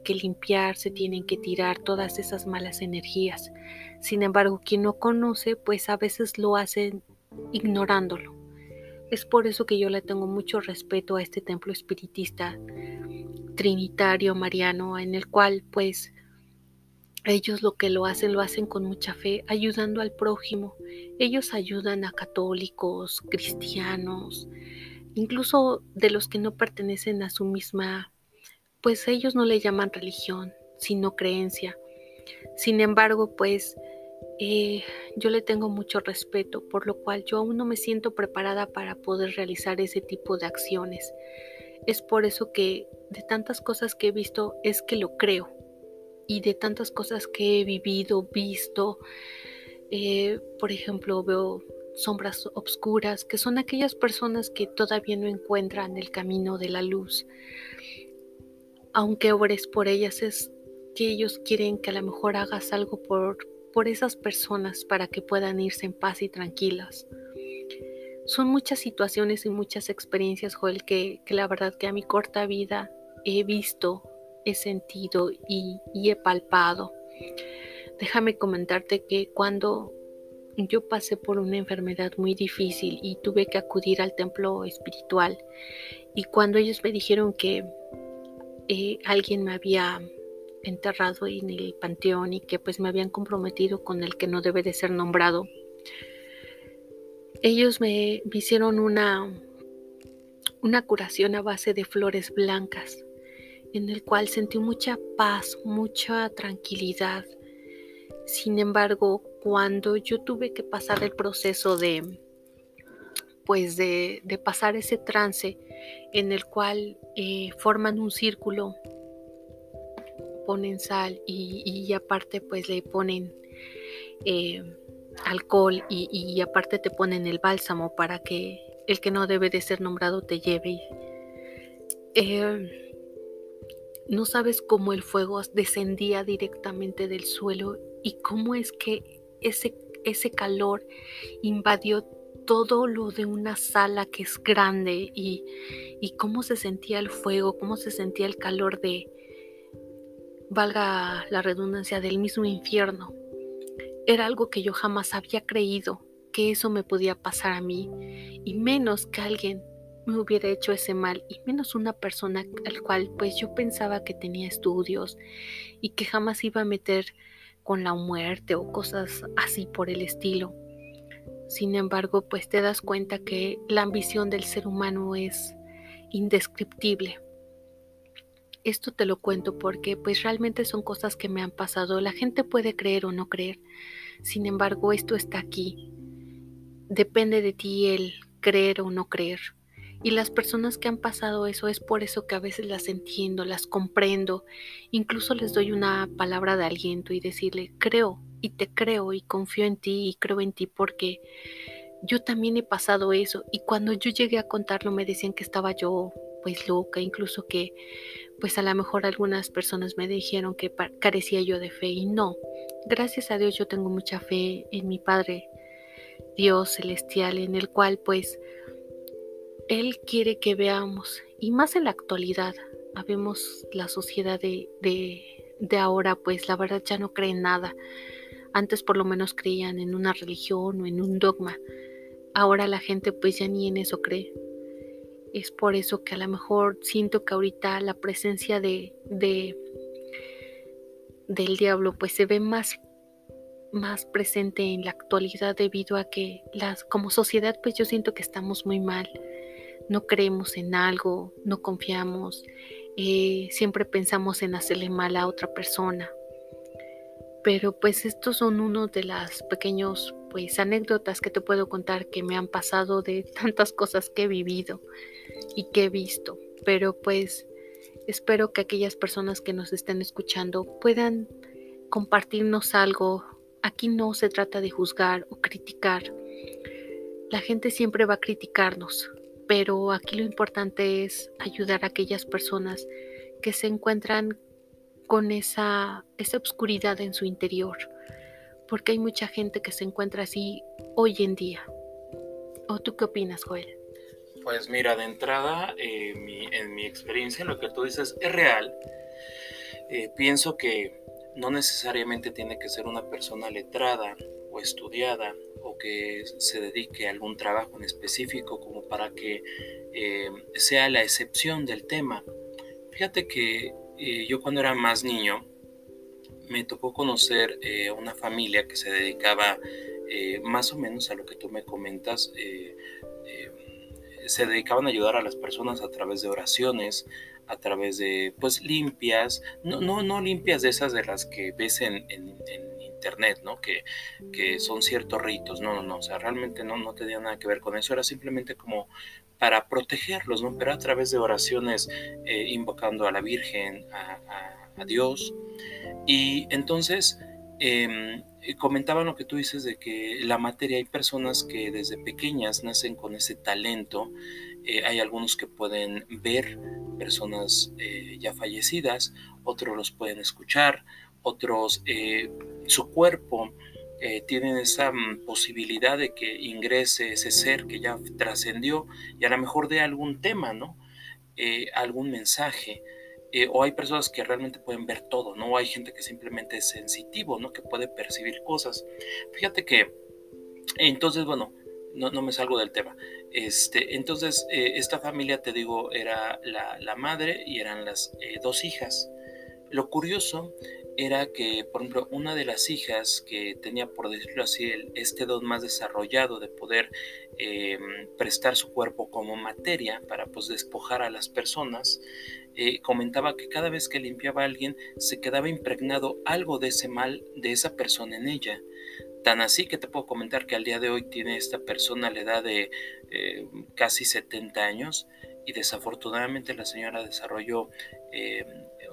que limpiar, se tienen que tirar todas esas malas energías. Sin embargo, quien no conoce, pues a veces lo hacen ignorándolo. Es por eso que yo le tengo mucho respeto a este templo espiritista trinitario mariano, en el cual pues ellos lo que lo hacen, lo hacen con mucha fe, ayudando al prójimo. Ellos ayudan a católicos, cristianos, incluso de los que no pertenecen a su misma, pues ellos no le llaman religión, sino creencia. Sin embargo, pues eh, yo le tengo mucho respeto, por lo cual yo aún no me siento preparada para poder realizar ese tipo de acciones. Es por eso que de tantas cosas que he visto es que lo creo y de tantas cosas que he vivido, visto. Eh, por ejemplo, veo sombras obscuras, que son aquellas personas que todavía no encuentran el camino de la luz. Aunque ores por ellas, es que ellos quieren que a lo mejor hagas algo por, por esas personas para que puedan irse en paz y tranquilas. Son muchas situaciones y muchas experiencias, Joel, que, la verdad que a mi corta vida he visto, he sentido y, y he palpado. Déjame comentarte que cuando yo pasé por una enfermedad muy difícil y tuve que acudir al templo espiritual. Y cuando ellos me dijeron que eh, alguien me había enterrado en el panteón y que pues me habían comprometido con el que no debe de ser nombrado, ellos me, hicieron una, una curación a base de flores blancas, en el cual sentí mucha paz, mucha tranquilidad. Sin embargo, cuando yo tuve que pasar el proceso de, pues de, pasar ese trance en el cual eh, forman un círculo, ponen sal y, aparte pues le ponen eh, alcohol y, aparte te ponen el bálsamo para que el que no debe de ser nombrado te lleve. Eh, no sabes cómo el fuego descendía directamente del suelo y cómo es que ese, ese calor invadió todo lo de una sala que es grande y, y cómo se sentía el fuego, cómo se sentía el calor de, valga la redundancia, del mismo infierno. Era algo que yo jamás había creído que eso me podía pasar a mí, y menos que alguien me hubiera hecho ese mal, y menos una persona al cual pues yo pensaba que tenía estudios y que jamás iba a meter con la muerte o cosas así por el estilo. Sin embargo, pues te das cuenta que la ambición del ser humano es indescriptible. Esto te lo cuento porque pues realmente son cosas que me han pasado. La gente puede creer o no creer. Sin embargo, esto está aquí. Depende de ti el creer o no creer. Y las personas que han pasado eso es por eso que a veces las entiendo, las comprendo, incluso les doy una palabra de aliento y decirle, creo y te creo y confío en ti y creo en ti porque yo también he pasado eso y cuando yo llegué a contarlo me decían que estaba yo pues loca, incluso que pues a lo mejor algunas personas me dijeron que carecía yo de fe y no, gracias a Dios yo tengo mucha fe en mi Padre Dios celestial en el cual pues él quiere que veamos, y más en la actualidad, habemos la sociedad de, de, ahora, pues la verdad ya no cree en nada. Antes por lo menos creían en una religión o en un dogma. Ahora la gente pues ya ni en eso cree. Es por eso que a lo mejor siento que ahorita la presencia de, de del diablo pues se ve más más presente en la actualidad debido a que las como sociedad pues yo siento que estamos muy mal no creemos en algo, no confiamos, eh, siempre pensamos en hacerle mal a otra persona. Pero pues estos son uno de las pequeños pues anécdotas que te puedo contar que me han pasado de tantas cosas que he vivido y que he visto. Pero pues espero que aquellas personas que nos estén escuchando puedan compartirnos algo. Aquí no se trata de juzgar o criticar. La gente siempre va a criticarnos, pero aquí lo importante es ayudar a aquellas personas que se encuentran con esa, esa obscuridad en su interior, porque hay mucha gente que se encuentra así hoy en día. ¿O tú qué opinas, Joel? Pues mira, de entrada, eh, en mi experiencia, lo que tú dices es real. Eh, pienso que no necesariamente tiene que ser una persona letrada o estudiada o que se dedique a algún trabajo en específico como para que eh, sea la excepción del tema. Fíjate que eh, yo cuando era más niño me tocó conocer eh, una familia que se dedicaba más o menos a lo que tú me comentas. se dedicaban a ayudar a las personas a través de oraciones, a través de pues limpias, no, no, no limpias de esas de las que ves en internet, ¿no? Que, que son ciertos ritos, no, no, no, o sea, realmente no, no tenía nada que ver con eso, era simplemente como para protegerlos, ¿no? Pero a través de oraciones eh, invocando a la Virgen, a, Dios. Y entonces em, comentaban lo que tú dices de que la materia, hay personas que desde pequeñas nacen con ese talento, eh, hay algunos que pueden ver personas eh, ya fallecidas, otros los pueden escuchar, otros eh, su cuerpo eh, tienen esa mm, posibilidad de que ingrese ese ser que ya trascendió y a lo mejor de algún tema, ¿no? Eh, algún mensaje. O hay personas que realmente pueden ver todo, ¿no? Hay gente que simplemente es sensitivo, ¿no? Que puede percibir cosas. Fíjate que, entonces, bueno, no, no me salgo del tema. Este, entonces, esta familia, te digo, era la, la madre y eran las dos hijas. Lo curioso era que, por ejemplo, una de las hijas que tenía, por decirlo así, este don más desarrollado de poder em, prestar su cuerpo como materia para pues, despojar a las personas, eh, comentaba que cada vez que limpiaba a alguien se quedaba impregnado algo de ese mal de esa persona en ella. Tan así que te puedo comentar que al día de hoy tiene esta persona la edad de eh, casi 70 años y desafortunadamente la señora desarrolló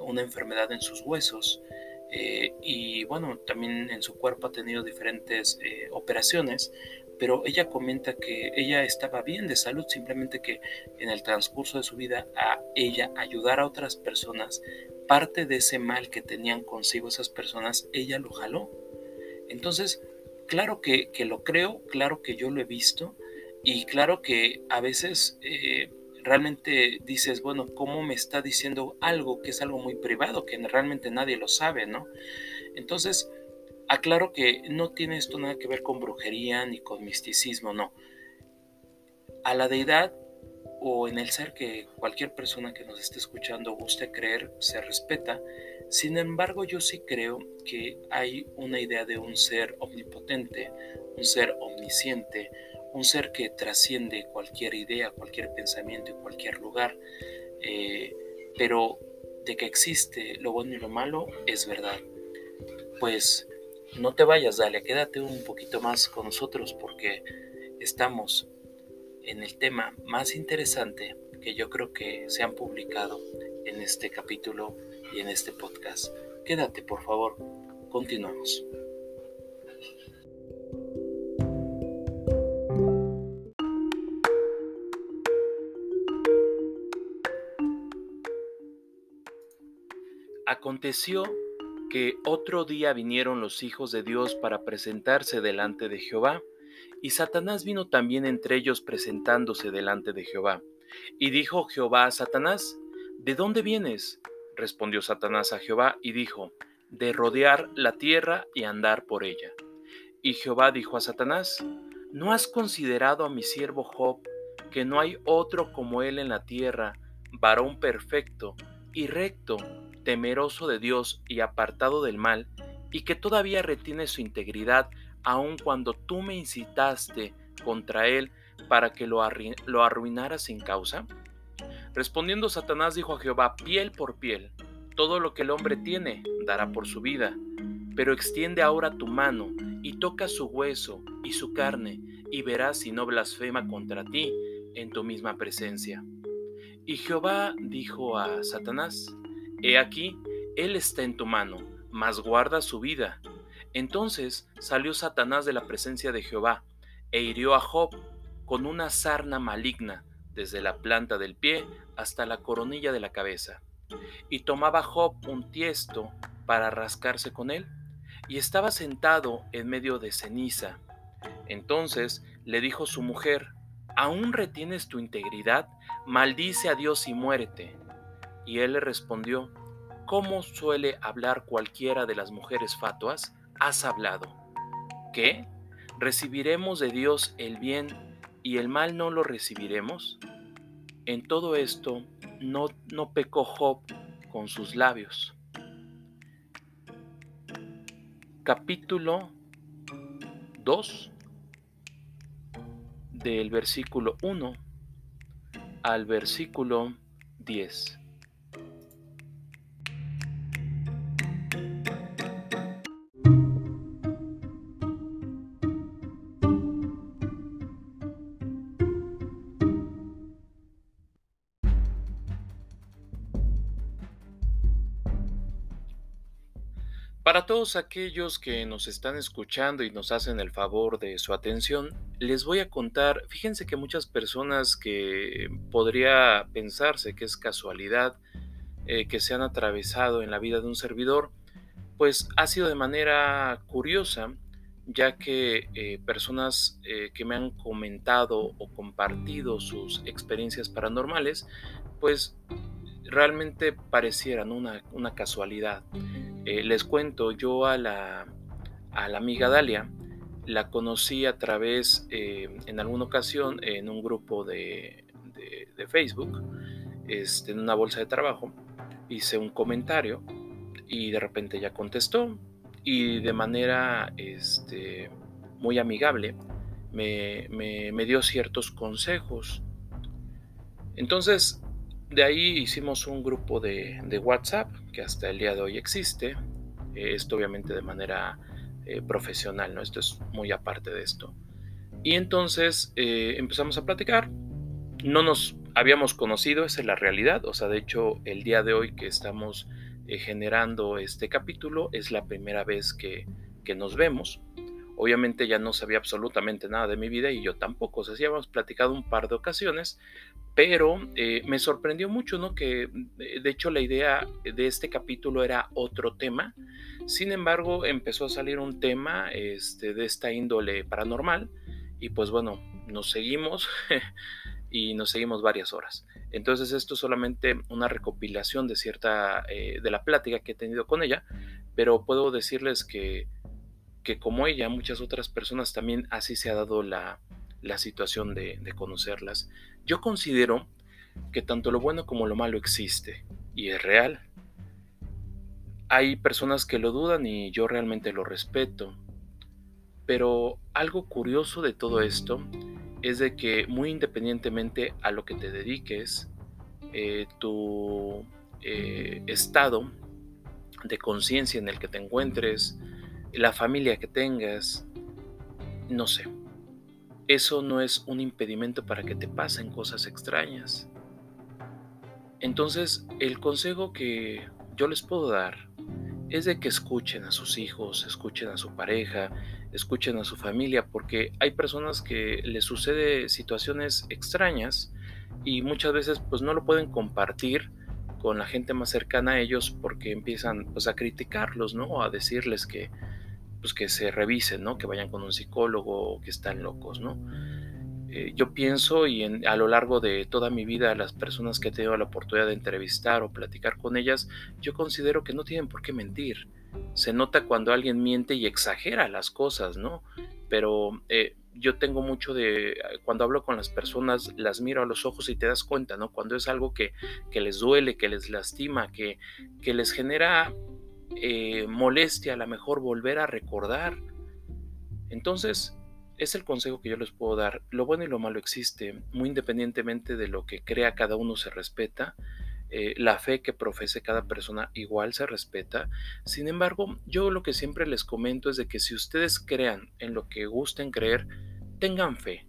una enfermedad en sus huesos eh, y bueno, también en su cuerpo ha tenido diferentes eh, operaciones, pero ella comenta que ella estaba bien de salud, simplemente que en el transcurso de su vida a ella ayudar a otras personas, parte de ese mal que tenían consigo esas personas, ella lo jaló. Entonces, claro que, lo creo, claro que yo lo he visto y claro que a veces eh, realmente dices, bueno, ¿cómo me está diciendo algo que es algo muy privado, que realmente nadie lo sabe, ¿no? Entonces, aclaro que no tiene esto nada que ver con brujería ni con misticismo, no. A la deidad o en el ser que cualquier persona que nos esté escuchando guste creer, se respeta. Sin embargo, yo sí creo que hay una idea de un ser omnipotente, un ser omnisciente, un ser que trasciende cualquier idea, cualquier pensamiento y cualquier lugar, eh, pero de que existe lo bueno y lo malo es verdad. Pues no te vayas, dale, quédate un poquito más con nosotros porque estamos en el tema más interesante que yo creo que se han publicado en este capítulo y en este podcast. Quédate, por favor. Continuamos. Aconteció que otro día vinieron los hijos de Dios para presentarse delante de Jehová, y Satanás vino también entre ellos presentándose delante de Jehová. Y dijo Jehová a Satanás, ¿De dónde vienes? Respondió Satanás a Jehová y dijo, De rodear la tierra y andar por ella. Y Jehová dijo a Satanás, ¿No has considerado a mi siervo Job, que no hay otro como él en la tierra, varón perfecto y recto, temeroso de Dios y apartado del mal, y que todavía retiene su integridad aun cuando tú me incitaste contra él para que lo, lo arruinara sin causa? Respondiendo Satanás dijo a Jehová, piel por piel, todo lo que el hombre tiene dará por su vida, pero extiende ahora tu mano y toca su hueso y su carne, y verás si no blasfema contra ti en tu misma presencia. Y Jehová dijo a Satanás, He aquí, él está en tu mano, mas guarda su vida. Entonces salió Satanás de la presencia de Jehová, e hirió a Job con una sarna maligna, desde la planta del pie hasta la coronilla de la cabeza. Y tomaba Job un tiesto para rascarse con él, y estaba sentado en medio de ceniza. Entonces le dijo su mujer, ¿aún retienes tu integridad? Maldice a Dios y muérete. Y él le respondió, ¿cómo suele hablar cualquiera de las mujeres fatuas? Has hablado. ¿Qué? ¿Recibiremos de Dios el bien y el mal no lo recibiremos? En todo esto no, no pecó Job con sus labios. Capítulo 2 del versículo 1 al versículo 10. Para todos aquellos que nos están escuchando y nos hacen el favor de su atención, les voy a contar, fíjense que muchas personas que podría pensarse que es casualidad, eh, que se han atravesado en la vida de un servidor, pues ha sido de manera curiosa, ya que eh, personas eh, que me han comentado o compartido sus experiencias paranormales, pues realmente parecieran una, casualidad. Eh, les cuento, yo a la, a la amiga Dalia la conocí a través, en alguna ocasión, en un grupo de, de, Facebook, este, en una bolsa de trabajo, hice un comentario y de repente ella contestó y de manera este, muy amigable me, me, dio ciertos consejos. Entonces, de ahí hicimos un grupo de, de, WhatsApp que hasta el día de hoy existe. esto obviamente de manera eh, profesional, ¿no? Esto es muy aparte de esto. Y entonces eh, empezamos a platicar. No nos habíamos conocido, esa es la realidad. O sea, de hecho, el día de hoy que estamos eh, generando este capítulo. Es la primera vez que, nos vemos. Obviamente ya no sabía absolutamente nada de mi vida y yo tampoco. O sea, sí habíamos platicado un par de ocasiones, pero eh, me sorprendió mucho, ¿no? Que eh, de hecho la idea de este capítulo era otro tema. Sin embargo, empezó a salir un tema este, de esta índole paranormal y pues bueno, nos seguimos y nos seguimos varias horas. Entonces esto es solamente una recopilación de cierta, eh, de la plática que he tenido con ella, pero puedo decirles que, que como ella, muchas otras personas también así se ha dado la, la situación de, de conocerlas. Yo considero que tanto lo bueno como lo malo existe y es real. Hay personas que lo dudan y yo realmente lo respeto. Pero algo curioso de todo esto es de que muy independientemente a lo que te dediques, eh, tu eh, estado de conciencia en el que te encuentres, la familia que tengas, no sé, eso no es un impedimento para que te pasen cosas extrañas. Entonces, el consejo que yo les puedo dar es de que escuchen a sus hijos, escuchen a su pareja, escuchen a su familia, porque hay personas que les sucede situaciones extrañas y muchas veces pues no lo pueden compartir con la gente más cercana a ellos porque empiezan pues a criticarlos, ¿no? A decirles que pues que se revisen, ¿no? Que vayan con un psicólogo que están locos, ¿no? Eh, yo pienso y a lo largo de toda mi vida las personas que he tenido la oportunidad de entrevistar o platicar con ellas, yo considero que no tienen por qué mentir se nota cuando alguien miente y exagera las cosas, ¿no? Pero eh, yo tengo mucho de, cuando hablo con las personas, las miro a los ojos y te das cuenta, ¿no? Cuando es algo que, les duele, que les lastima, que les genera eh, molestia, a lo mejor volver a recordar. Entonces, es el consejo que yo les puedo dar. Lo bueno y lo malo existe, muy independientemente de lo que crea cada uno se respeta. Eh, la fe que profese cada persona igual se respeta. Sin embargo, yo lo que siempre les comento es de que si ustedes crean en lo que gusten creer, tengan fe.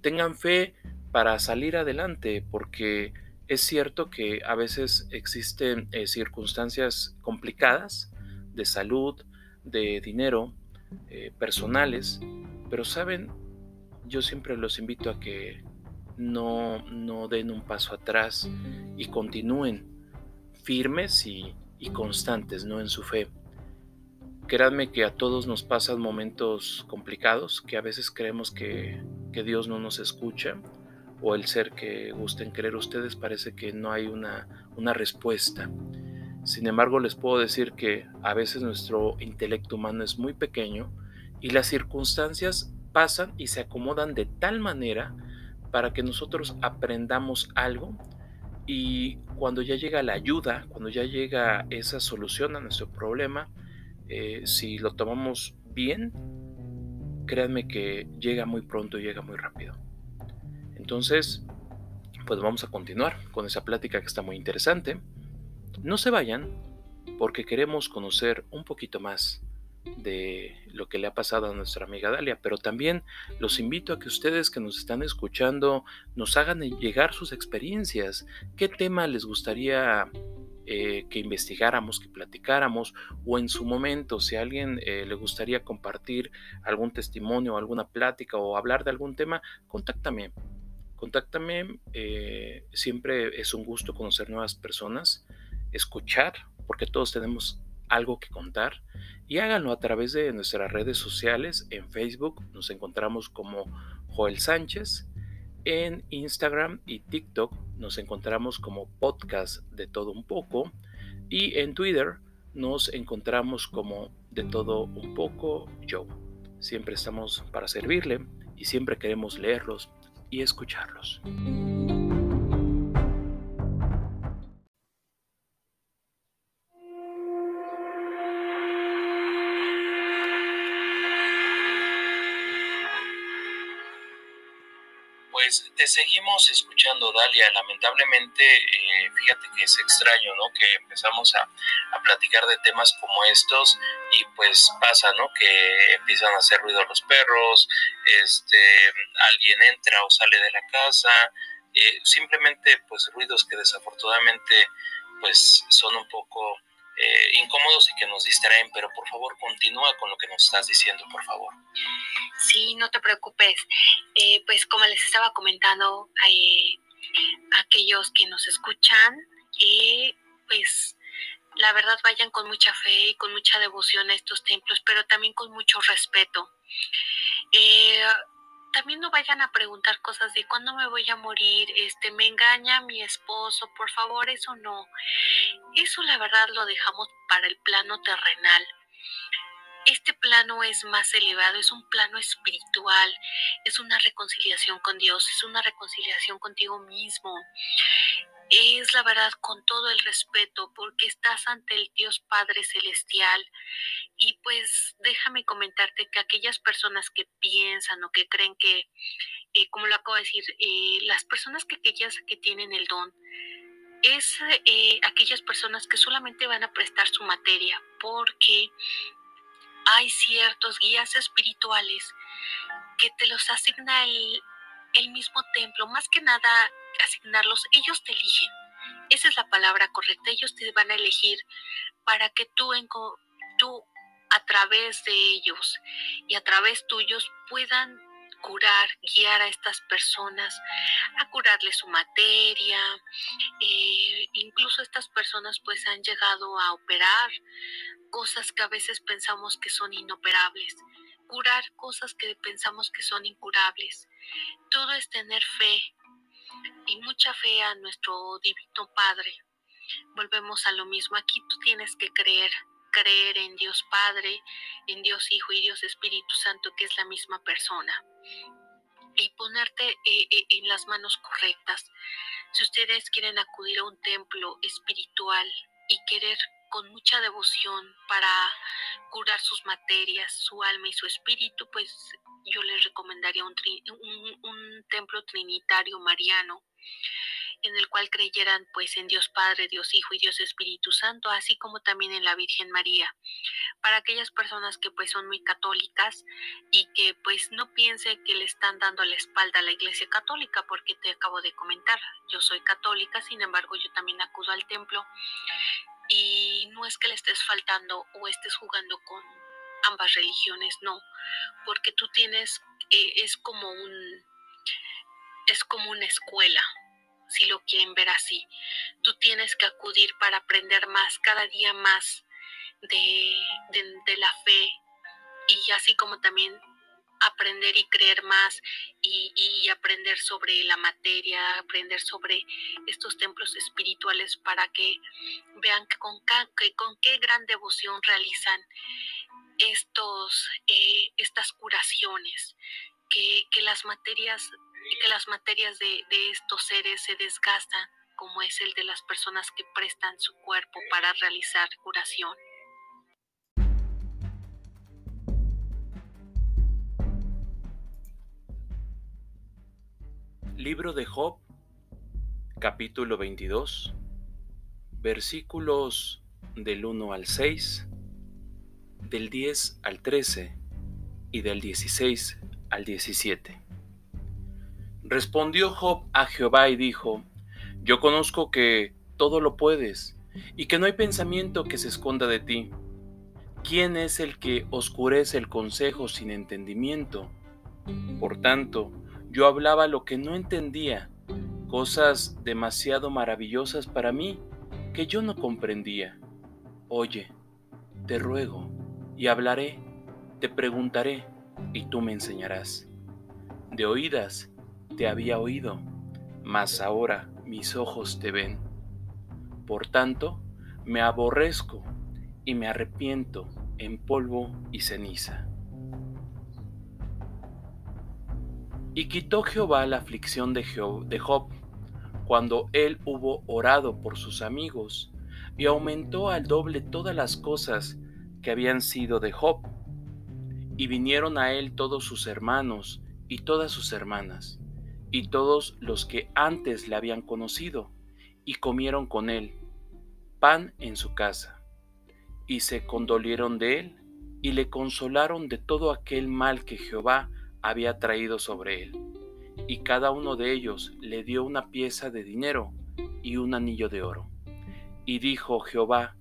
Tengan fe para salir adelante, porque es cierto que a veces existen eh, circunstancias complicadas de salud, de dinero, eh, personales, pero saben, yo siempre los invito a que no, no den un paso atrás y continúen firmes y, constantes ¿no? en su fe. Créanme que a todos nos pasan momentos complicados, que a veces creemos que, Dios no nos escucha o el ser que gusten creer ustedes parece que no hay una, una respuesta. Sin embargo, les puedo decir que a veces nuestro intelecto humano es muy pequeño y las circunstancias pasan y se acomodan de tal manera para que nosotros aprendamos algo y cuando ya llega la ayuda, cuando ya llega esa solución a nuestro problema, eh, si lo tomamos bien, créanme que llega muy pronto y llega muy rápido. Entonces, pues vamos a continuar con esa plática que está muy interesante. No se vayan porque queremos conocer un poquito más de lo que le ha pasado a nuestra amiga Dalia, pero también los invito a que ustedes que nos están escuchando nos hagan llegar sus experiencias, qué tema les gustaría eh, que investigáramos, que platicáramos, o en su momento, si a alguien eh, le gustaría compartir algún testimonio, alguna plática o hablar de algún tema, contáctame. Contáctame, eh, siempre es un gusto conocer nuevas personas, escuchar, porque todos tenemos algo que contar y háganlo a través de nuestras redes sociales. En Facebook nos encontramos como Joel Sánchez. En Instagram y TikTok nos encontramos como podcast de todo un poco. Y en Twitter nos encontramos como de todo un poco Joe. Siempre estamos para servirle y siempre queremos leerlos y escucharlos. Seguimos escuchando, Dalia. Lamentablemente, eh, fíjate que es extraño, ¿no? Que empezamos a, platicar de temas como estos y pues pasa, ¿no? Que empiezan a hacer ruido los perros, este, alguien entra o sale de la casa, eh, simplemente pues ruidos que desafortunadamente pues son un poco eh, incómodos y que nos distraen, pero por favor continúa con lo que nos estás diciendo, por favor. Sí, no te preocupes. Eh, pues como les estaba comentando eh, a aquellos que nos escuchan, pues la verdad vayan con mucha fe y con mucha devoción a estos templos, pero también con mucho respeto también no vayan a preguntar cosas de cuándo me voy a morir, este, me engaña mi esposo, por favor, eso no. Eso la verdad lo dejamos para el plano terrenal. Este plano es más elevado, es un plano espiritual, es una reconciliación con Dios, es una reconciliación contigo mismo es la verdad con todo el respeto porque estás ante el Dios Padre Celestial. Y pues déjame comentarte que aquellas personas que piensan o que creen que, eh, como lo acabo de decir, eh, las personas que aquellas que tienen el don, es eh, aquellas personas que solamente van a prestar su materia porque hay ciertos guías espirituales que te los asigna el, el mismo templo, más que nada asignarlos, ellos te eligen. Esa es la palabra correcta, ellos te van a elegir para que tú, tú a través de ellos y a través tuyos puedan curar, guiar a estas personas, a curarles su materia. Eh, incluso estas personas pues han llegado a operar cosas que a veces pensamos que son inoperables, curar cosas que pensamos que son incurables. Todo es tener fe, y mucha fe a nuestro divino Padre. Volvemos a lo mismo, aquí tú tienes que creer, creer en Dios Padre, en Dios Hijo y Dios Espíritu Santo, que es la misma persona, y ponerte eh, eh, en las manos correctas. Si ustedes quieren acudir a un templo espiritual y querer con mucha devoción para curar sus materias, su alma y su espíritu, pues yo les recomendaría un, templo trinitario mariano en el cual creyeran pues en Dios Padre, Dios Hijo y Dios Espíritu Santo, así como también en la Virgen María. Para aquellas personas que pues son muy católicas y que pues no piensen que le están dando la espalda a la Iglesia Católica, porque te acabo de comentar, yo soy católica, sin embargo yo también acudo al templo y no es que le estés faltando o estés jugando con ambas religiones, no, porque tú tienes, eh, es como un, es como una escuela, si lo quieren ver así. Tú tienes que acudir para aprender más, cada día más de, de, la fe y así como también aprender y creer más y, aprender sobre la materia, aprender sobre estos templos espirituales para que vean que con, con qué gran devoción realizan estos, eh, estas curaciones, que, que las materias que las materias de, estos seres se desgastan, como es el de las personas que prestan su cuerpo para realizar curación. Libro de Job, capítulo 22, versículos del 1 al 6, del 10 al 13 y del 16 al 17. Respondió Job a Jehová y dijo, Yo conozco que todo lo puedes y que no hay pensamiento que se esconda de ti. ¿Quién es el que oscurece el consejo sin entendimiento? Por tanto, yo hablaba lo que no entendía, cosas demasiado maravillosas para mí que yo no comprendía. Oye, te ruego, y hablaré, te preguntaré, y tú me enseñarás. De oídas te había oído, mas ahora mis ojos te ven. Por tanto, me aborrezco y me arrepiento en polvo y ceniza. Y quitó Jehová la aflicción de Job cuando él hubo orado por sus amigos, y aumentó al doble todas las cosas que habían sido de Job. Y vinieron a él todos sus hermanos y todas sus hermanas, y todos los que antes le habían conocido, y comieron con él pan en su casa, y se condolieron de él, y le consolaron de todo aquel mal que Jehová había traído sobre él. Y cada uno de ellos le dio una pieza de dinero y un anillo de oro. Y dijo Jehová,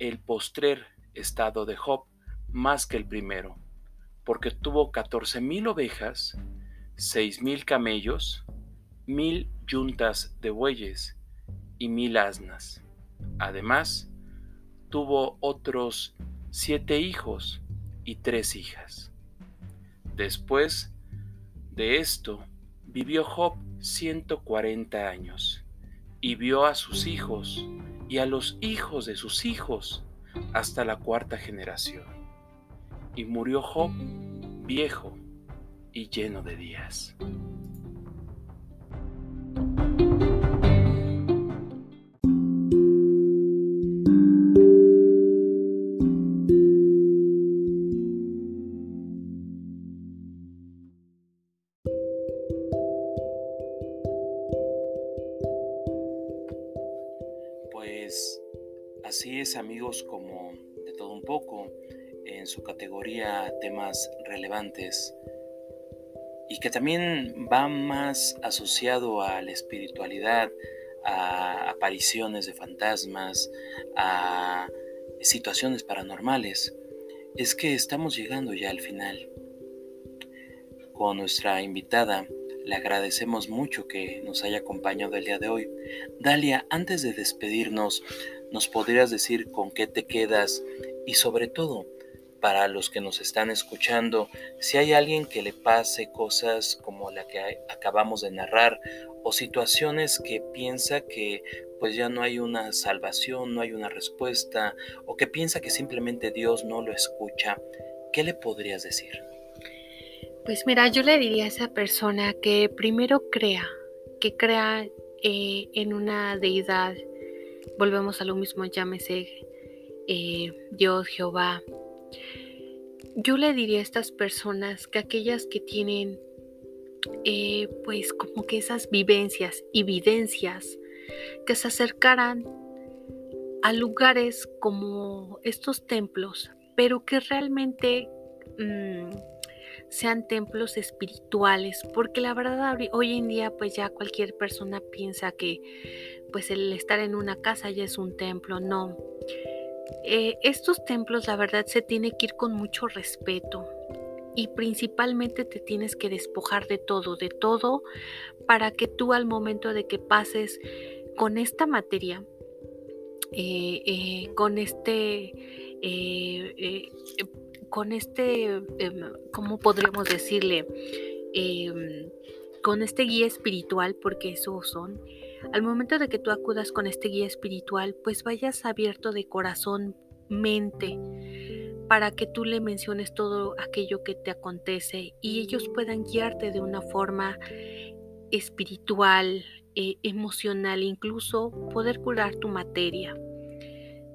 el postrer estado de Job más que el primero, porque tuvo catorce mil ovejas, seis mil camellos, mil yuntas de bueyes y mil asnas. Además, tuvo otros siete hijos y tres hijas. Después de esto, vivió Job ciento cuarenta años, y vio a sus hijos y a los hijos de sus hijos hasta la cuarta generación. Y murió Job viejo y lleno de días. Temas relevantes y que también va más asociado a la espiritualidad, a apariciones de fantasmas, a situaciones paranormales, es que estamos llegando ya al final. Con nuestra invitada, le agradecemos mucho que nos haya acompañado el día de hoy. Dalia, antes de despedirnos, ¿nos podrías decir con qué te quedas y sobre todo, para los que nos están escuchando, si hay alguien que le pase cosas como la que acabamos de narrar o situaciones que piensa que pues ya no hay una salvación, no hay una respuesta o que piensa que simplemente Dios no lo escucha, ¿qué le podrías decir? Pues mira, yo le diría a esa persona que primero crea, que crea eh, en una deidad, volvemos a lo mismo, llámese eh, Dios, Jehová, yo le diría a estas personas que aquellas que tienen eh, pues como que esas vivencias, evidencias, que se acercaran a lugares como estos templos, pero que realmente mm, sean templos espirituales, porque la verdad hoy en día pues ya cualquier persona piensa que pues el estar en una casa ya es un templo, no. Eh, estos templos la verdad se tiene que ir con mucho respeto y principalmente te tienes que despojar de todo, de todo, para que tú al momento de que pases con esta materia, eh, eh, con este, con este, em, ¿cómo podríamos decirle? Em, con este guía espiritual, porque eso son, al momento de que tú acudas con este guía espiritual, pues vayas abierto de corazón, mente, para que tú le menciones todo aquello que te acontece y ellos puedan guiarte de una forma espiritual, eh, emocional, incluso poder curar tu materia.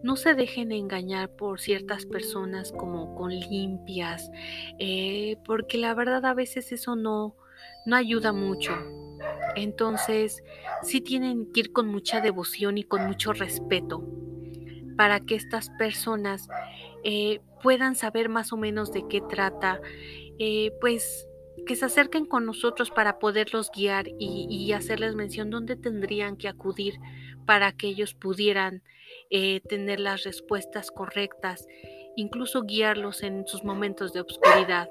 No se dejen engañar por ciertas personas como con limpias, eh, porque la verdad a veces eso no, no ayuda mucho. Entonces, sí tienen que ir con mucha devoción y con mucho respeto para que estas personas eh, puedan saber más o menos de qué trata, eh, pues que se acerquen con nosotros para poderlos guiar y, hacerles mención dónde tendrían que acudir para que ellos pudieran eh, tener las respuestas correctas, incluso guiarlos en sus momentos de obscuridad.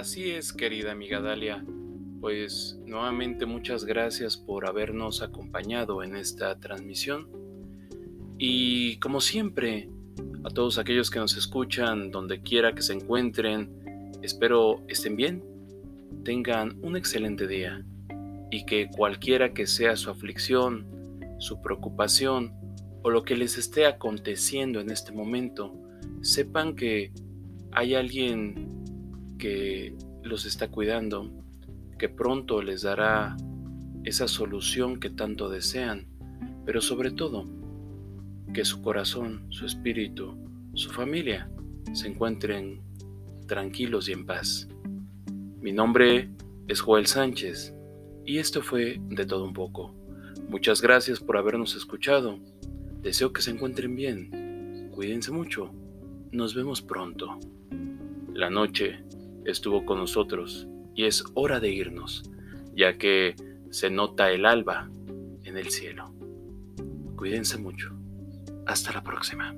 Así es, querida amiga Dalia. Pues nuevamente muchas gracias por habernos acompañado en esta transmisión. Y como siempre, a todos aquellos que nos escuchan, donde quiera que se encuentren, espero estén bien, tengan un excelente día y que cualquiera que sea su aflicción, su preocupación o lo que les esté aconteciendo en este momento, sepan que hay alguien que los está cuidando, que pronto les dará esa solución que tanto desean, pero sobre todo, que su corazón, su espíritu, su familia se encuentren tranquilos y en paz. Mi nombre es Joel Sánchez y esto fue de todo un poco. Muchas gracias por habernos escuchado. Deseo que se encuentren bien. Cuídense mucho. Nos vemos pronto. La noche estuvo con nosotros y es hora de irnos, ya que se nota el alba en el cielo. Cuídense mucho. Hasta la próxima.